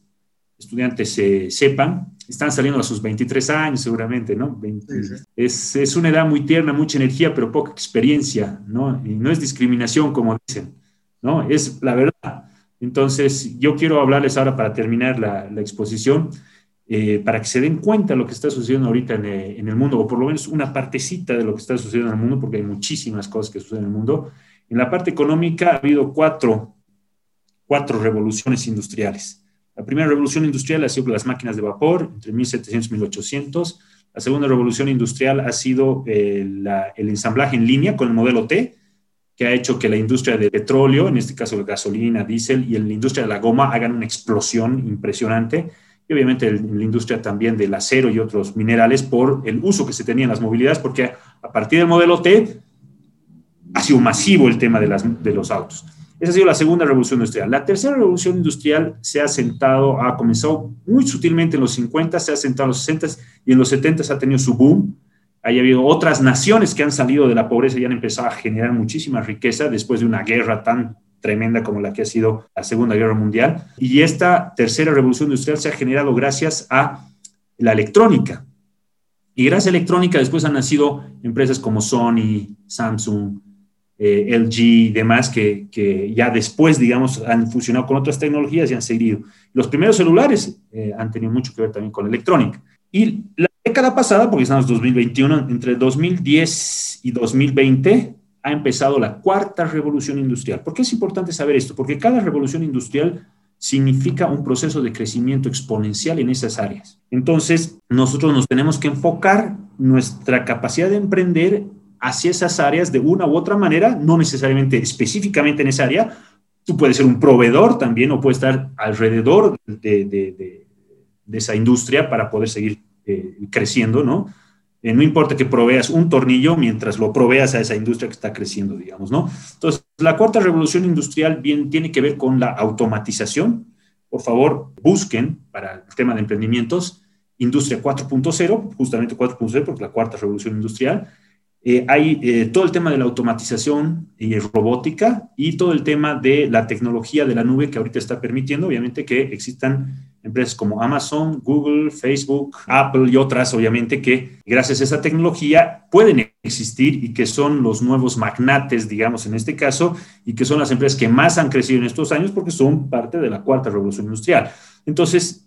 estudiantes se sepan. Están saliendo a sus 23 años seguramente, ¿no? Es, es, una edad muy tierna, mucha energía, pero poca experiencia, ¿no? Y no es discriminación, como dicen, ¿no? Es la verdad. Entonces, yo quiero hablarles ahora para terminar la, la exposición eh, para que se den cuenta de lo que está sucediendo ahorita eh, en, el mundo, o por lo menos una partecita de lo que está sucediendo en el mundo, porque hay muchísimas cosas que suceden en el mundo. En la parte económica ha habido cuatro, cuatro revoluciones industriales. La primera revolución industrial ha sido las máquinas de vapor, entre 1700 y 1800. La segunda revolución industrial ha sido eh, el ensamblaje en línea con el modelo T, que ha hecho que la industria de petróleo, en este caso de gasolina, diésel, y la industria de la goma hagan una explosión impresionante y obviamente en la industria también del acero y otros minerales por el uso que se tenía en las movilidades, porque a partir del modelo T, ha sido masivo el tema de, las, de los autos. Esa ha sido la segunda revolución industrial. La tercera revolución industrial se ha sentado, ha comenzado muy sutilmente en los 50, se ha sentado en los 60 y en los 70 ha tenido su boom. Hay habido otras naciones que han salido de la pobreza y han empezado a generar muchísima riqueza después de una guerra tan tremenda como la que ha sido la Segunda Guerra Mundial. Y esta tercera revolución industrial se ha generado gracias a la electrónica. Y gracias a la electrónica después han nacido empresas como Sony, Samsung, eh, LG y demás que, que, ya después, digamos, han fusionado con otras tecnologías y han seguido. Los primeros celulares eh, han tenido mucho que ver también con la electrónica. Y la década pasada, porque estamos en 2021, entre 2010 y 2020 ha empezado la cuarta revolución industrial. ¿Por qué es importante saber esto? Porque cada revolución industrial significa un proceso de crecimiento exponencial en esas áreas. Entonces, nosotros nos tenemos que enfocar nuestra capacidad de emprender hacia esas áreas de una u otra manera, no necesariamente específicamente en esa área. Tú puedes ser un proveedor también o puedes estar alrededor de, esa industria para poder seguir eh, creciendo, ¿no? Eh, no importa que proveas un tornillo mientras lo proveas a esa industria que está creciendo, digamos, ¿no? Entonces, la cuarta revolución industrial bien tiene que ver con la automatización. Por favor, busquen para el tema de emprendimientos Industria 4.0, justamente 4.0 porque la cuarta revolución industrial, eh, hay eh, todo el tema de la automatización y robótica y todo el tema de la tecnología de la nube que ahorita está permitiendo, obviamente, que existan empresas como Amazon, Google, Facebook, Apple y otras, obviamente, que gracias a esa tecnología pueden existir y que son los nuevos magnates, digamos, en este caso, y que son las empresas que más han crecido en estos años porque son parte de la cuarta revolución industrial. Entonces,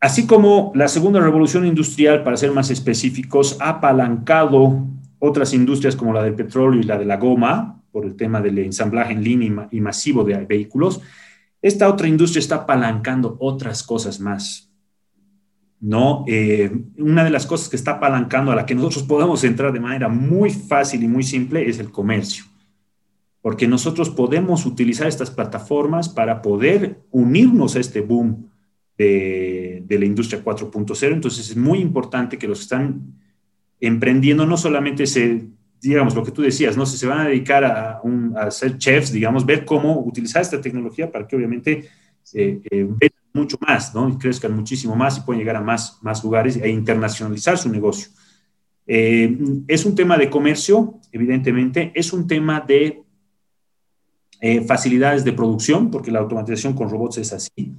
Así como la segunda revolución industrial, para ser más específicos, ha apalancado otras industrias como la del petróleo y la de la goma, por el tema del ensamblaje en línea y masivo de vehículos, esta otra industria está apalancando otras cosas más. ¿no? Eh, una de las cosas que está apalancando a la que nosotros podemos entrar de manera muy fácil y muy simple es el comercio. Porque nosotros podemos utilizar estas plataformas para poder unirnos a este boom de, la industria 4.0. Entonces es muy importante que los que están emprendiendo no solamente se, digamos, lo que tú decías, ¿no? Si se van a dedicar a, a ser chefs, digamos, ver cómo utilizar esta tecnología para que obviamente eh, eh mucho más, ¿no? Y crezcan muchísimo más y puedan llegar a más, más lugares e internacionalizar su negocio. Eh, es un tema de comercio, evidentemente, es un tema de eh, facilidades de producción, porque la automatización con robots es así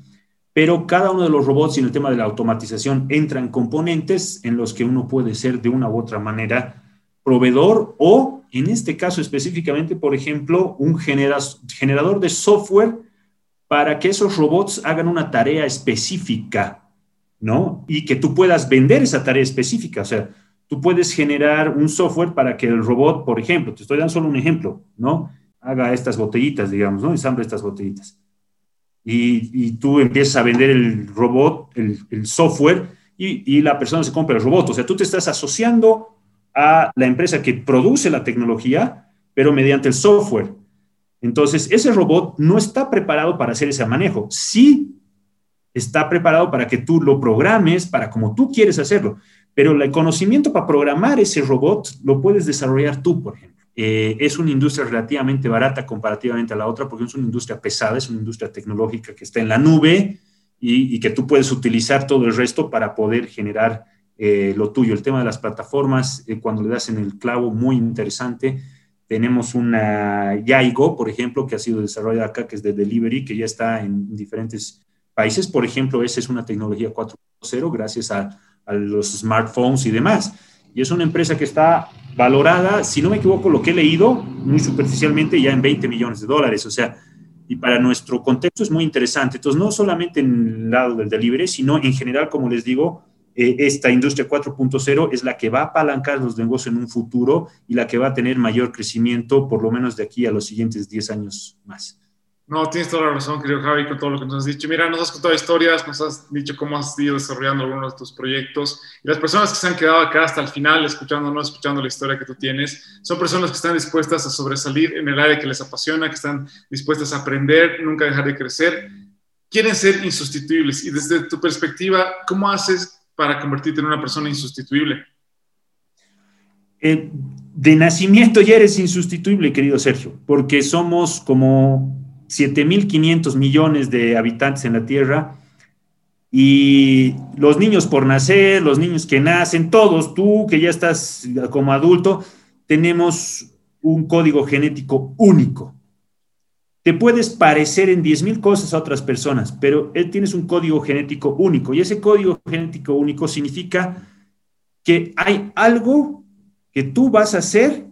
pero cada uno de los robots y en el tema de la automatización entran componentes en los que uno puede ser de una u otra manera proveedor o, en este caso específicamente, por ejemplo, un generador de software para que esos robots hagan una tarea específica, ¿no? Y que tú puedas vender esa tarea específica. O sea, tú puedes generar un software para que el robot, por ejemplo, te estoy dando solo un ejemplo, ¿no? Haga estas botellitas, digamos, ¿no? Ensamble estas botellitas y, tú empiezas a vender el robot, el, software, y, la persona se compra el robot. O sea, tú te estás asociando a la empresa que produce la tecnología, pero mediante el software. Entonces, ese robot no está preparado para hacer ese manejo. Sí está preparado para que tú lo programes para como tú quieres hacerlo, pero el conocimiento para programar ese robot lo puedes desarrollar tú, por ejemplo. Eh, es una industria relativamente barata comparativamente a la otra porque es una industria pesada, es una industria tecnológica que está en la nube y, que tú puedes utilizar todo el resto para poder generar eh, lo tuyo. El tema de las plataformas, eh, cuando le das en el clavo, muy interesante. Tenemos una Yaigo, por ejemplo, que ha sido desarrollada acá, que es de delivery, que ya está en diferentes países. Por ejemplo, esa es una tecnología 4.0 gracias a, a los smartphones y demás. Y es una empresa que está valorada, si no me equivoco, lo que he leído muy superficialmente, ya en 20 millones de dólares. O sea, y para nuestro contexto es muy interesante. Entonces, no solamente en el lado del delivery, sino en general, como les digo, eh, esta industria 4.0 es la que va a apalancar los negocios en un futuro y la que va a tener mayor crecimiento, por lo menos de aquí a los siguientes 10 años más. No, tienes toda la razón, querido Javi, con todo lo que nos has dicho. Mira, nos has contado historias, nos has dicho cómo has ido desarrollando algunos de tus proyectos. Y las personas que se han quedado acá hasta el final, escuchándonos, escuchando la historia que tú tienes, son personas que están dispuestas a sobresalir en el área que les apasiona, que están dispuestas a aprender, nunca dejar de crecer. Quieren ser insustituibles. Y desde tu perspectiva, ¿cómo haces para convertirte en una persona insustituible? eh, de nacimiento ya eres insustituible, querido Sergio, porque somos como 7.500 millones de habitantes en la Tierra y los niños por nacer, los niños que nacen, todos, tú que ya estás como adulto, tenemos un código genético único. Te puedes parecer en 10.000 cosas a otras personas, pero tienes un código genético único y ese código genético único significa que hay algo que tú vas a hacer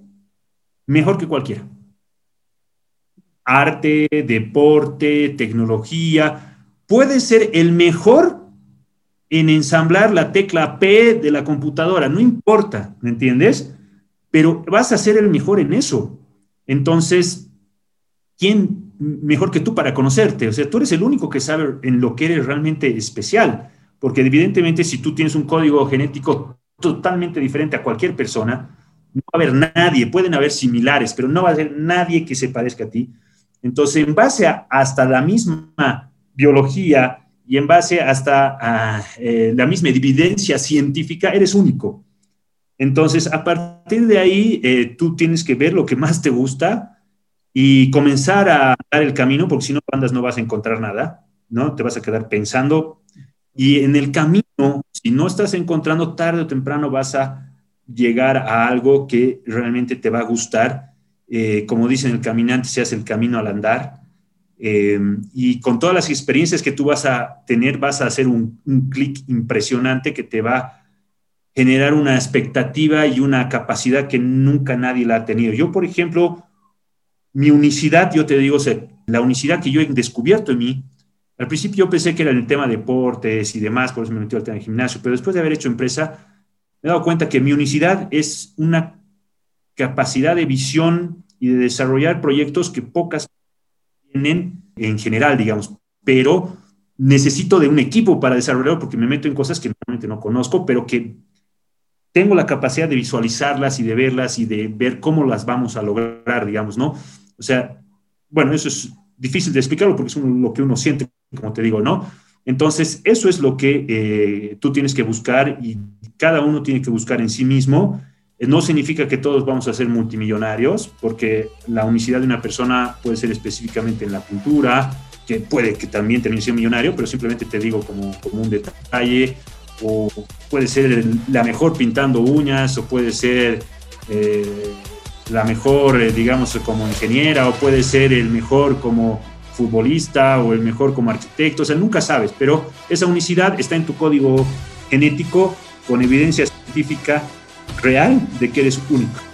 mejor que cualquiera. Arte, deporte, tecnología. Puedes ser el mejor en ensamblar la tecla P de la computadora, no importa, ¿me entiendes? Pero vas a ser el mejor en eso. Entonces, ¿quién mejor que tú para conocerte? O sea, tú eres el único que sabe en lo que eres realmente especial, porque evidentemente si tú tienes un código genético totalmente diferente a cualquier persona, no va a haber nadie, pueden haber similares, pero no va a haber nadie que se parezca a ti. Entonces, en base a hasta la misma biología y en base hasta a eh, la misma evidencia científica, eres único. Entonces, a partir de ahí, eh, tú tienes que ver lo que más te gusta y comenzar a dar el camino, porque si no andas no vas a encontrar nada, ¿no? Te vas a quedar pensando. Y en el camino, si no estás encontrando tarde o temprano, vas a llegar a algo que realmente te va a gustar. Eh, como dicen, el caminante se hace el camino al andar. Eh, y con todas las experiencias que tú vas a tener, vas a hacer un, un clic impresionante que te va a generar una expectativa y una capacidad que nunca nadie la ha tenido. Yo, por ejemplo, mi unicidad, yo te digo, la unicidad que yo he descubierto en mí, al principio yo pensé que era en el tema de deportes y demás, por eso me metí al tema de gimnasio, pero después de haber hecho empresa, me he dado cuenta que mi unicidad es una capacidad de visión y de desarrollar proyectos que pocas tienen en general, digamos, pero necesito de un equipo para desarrollarlo porque me meto en cosas que normalmente no conozco, pero que tengo la capacidad de visualizarlas y de verlas y de ver cómo las vamos a lograr, digamos, ¿no? O sea, bueno, eso es difícil de explicarlo porque es lo que uno siente, como te digo, ¿no? Entonces, eso es lo que eh, tú tienes que buscar y cada uno tiene que buscar en sí mismo. Eh, no significa que todos vamos a ser multimillonarios, porque la unicidad de una persona puede ser específicamente en la pintura, que puede que también termine siendo millonario, pero simplemente te digo como, como un detalle, o puede ser la mejor pintando uñas, o puede ser eh, la mejor, eh, digamos, como ingeniera, o puede ser el mejor como futbolista, o el mejor como arquitecto, o sea, nunca sabes, pero esa unicidad está en tu código genético con evidencia científica real de que eres único.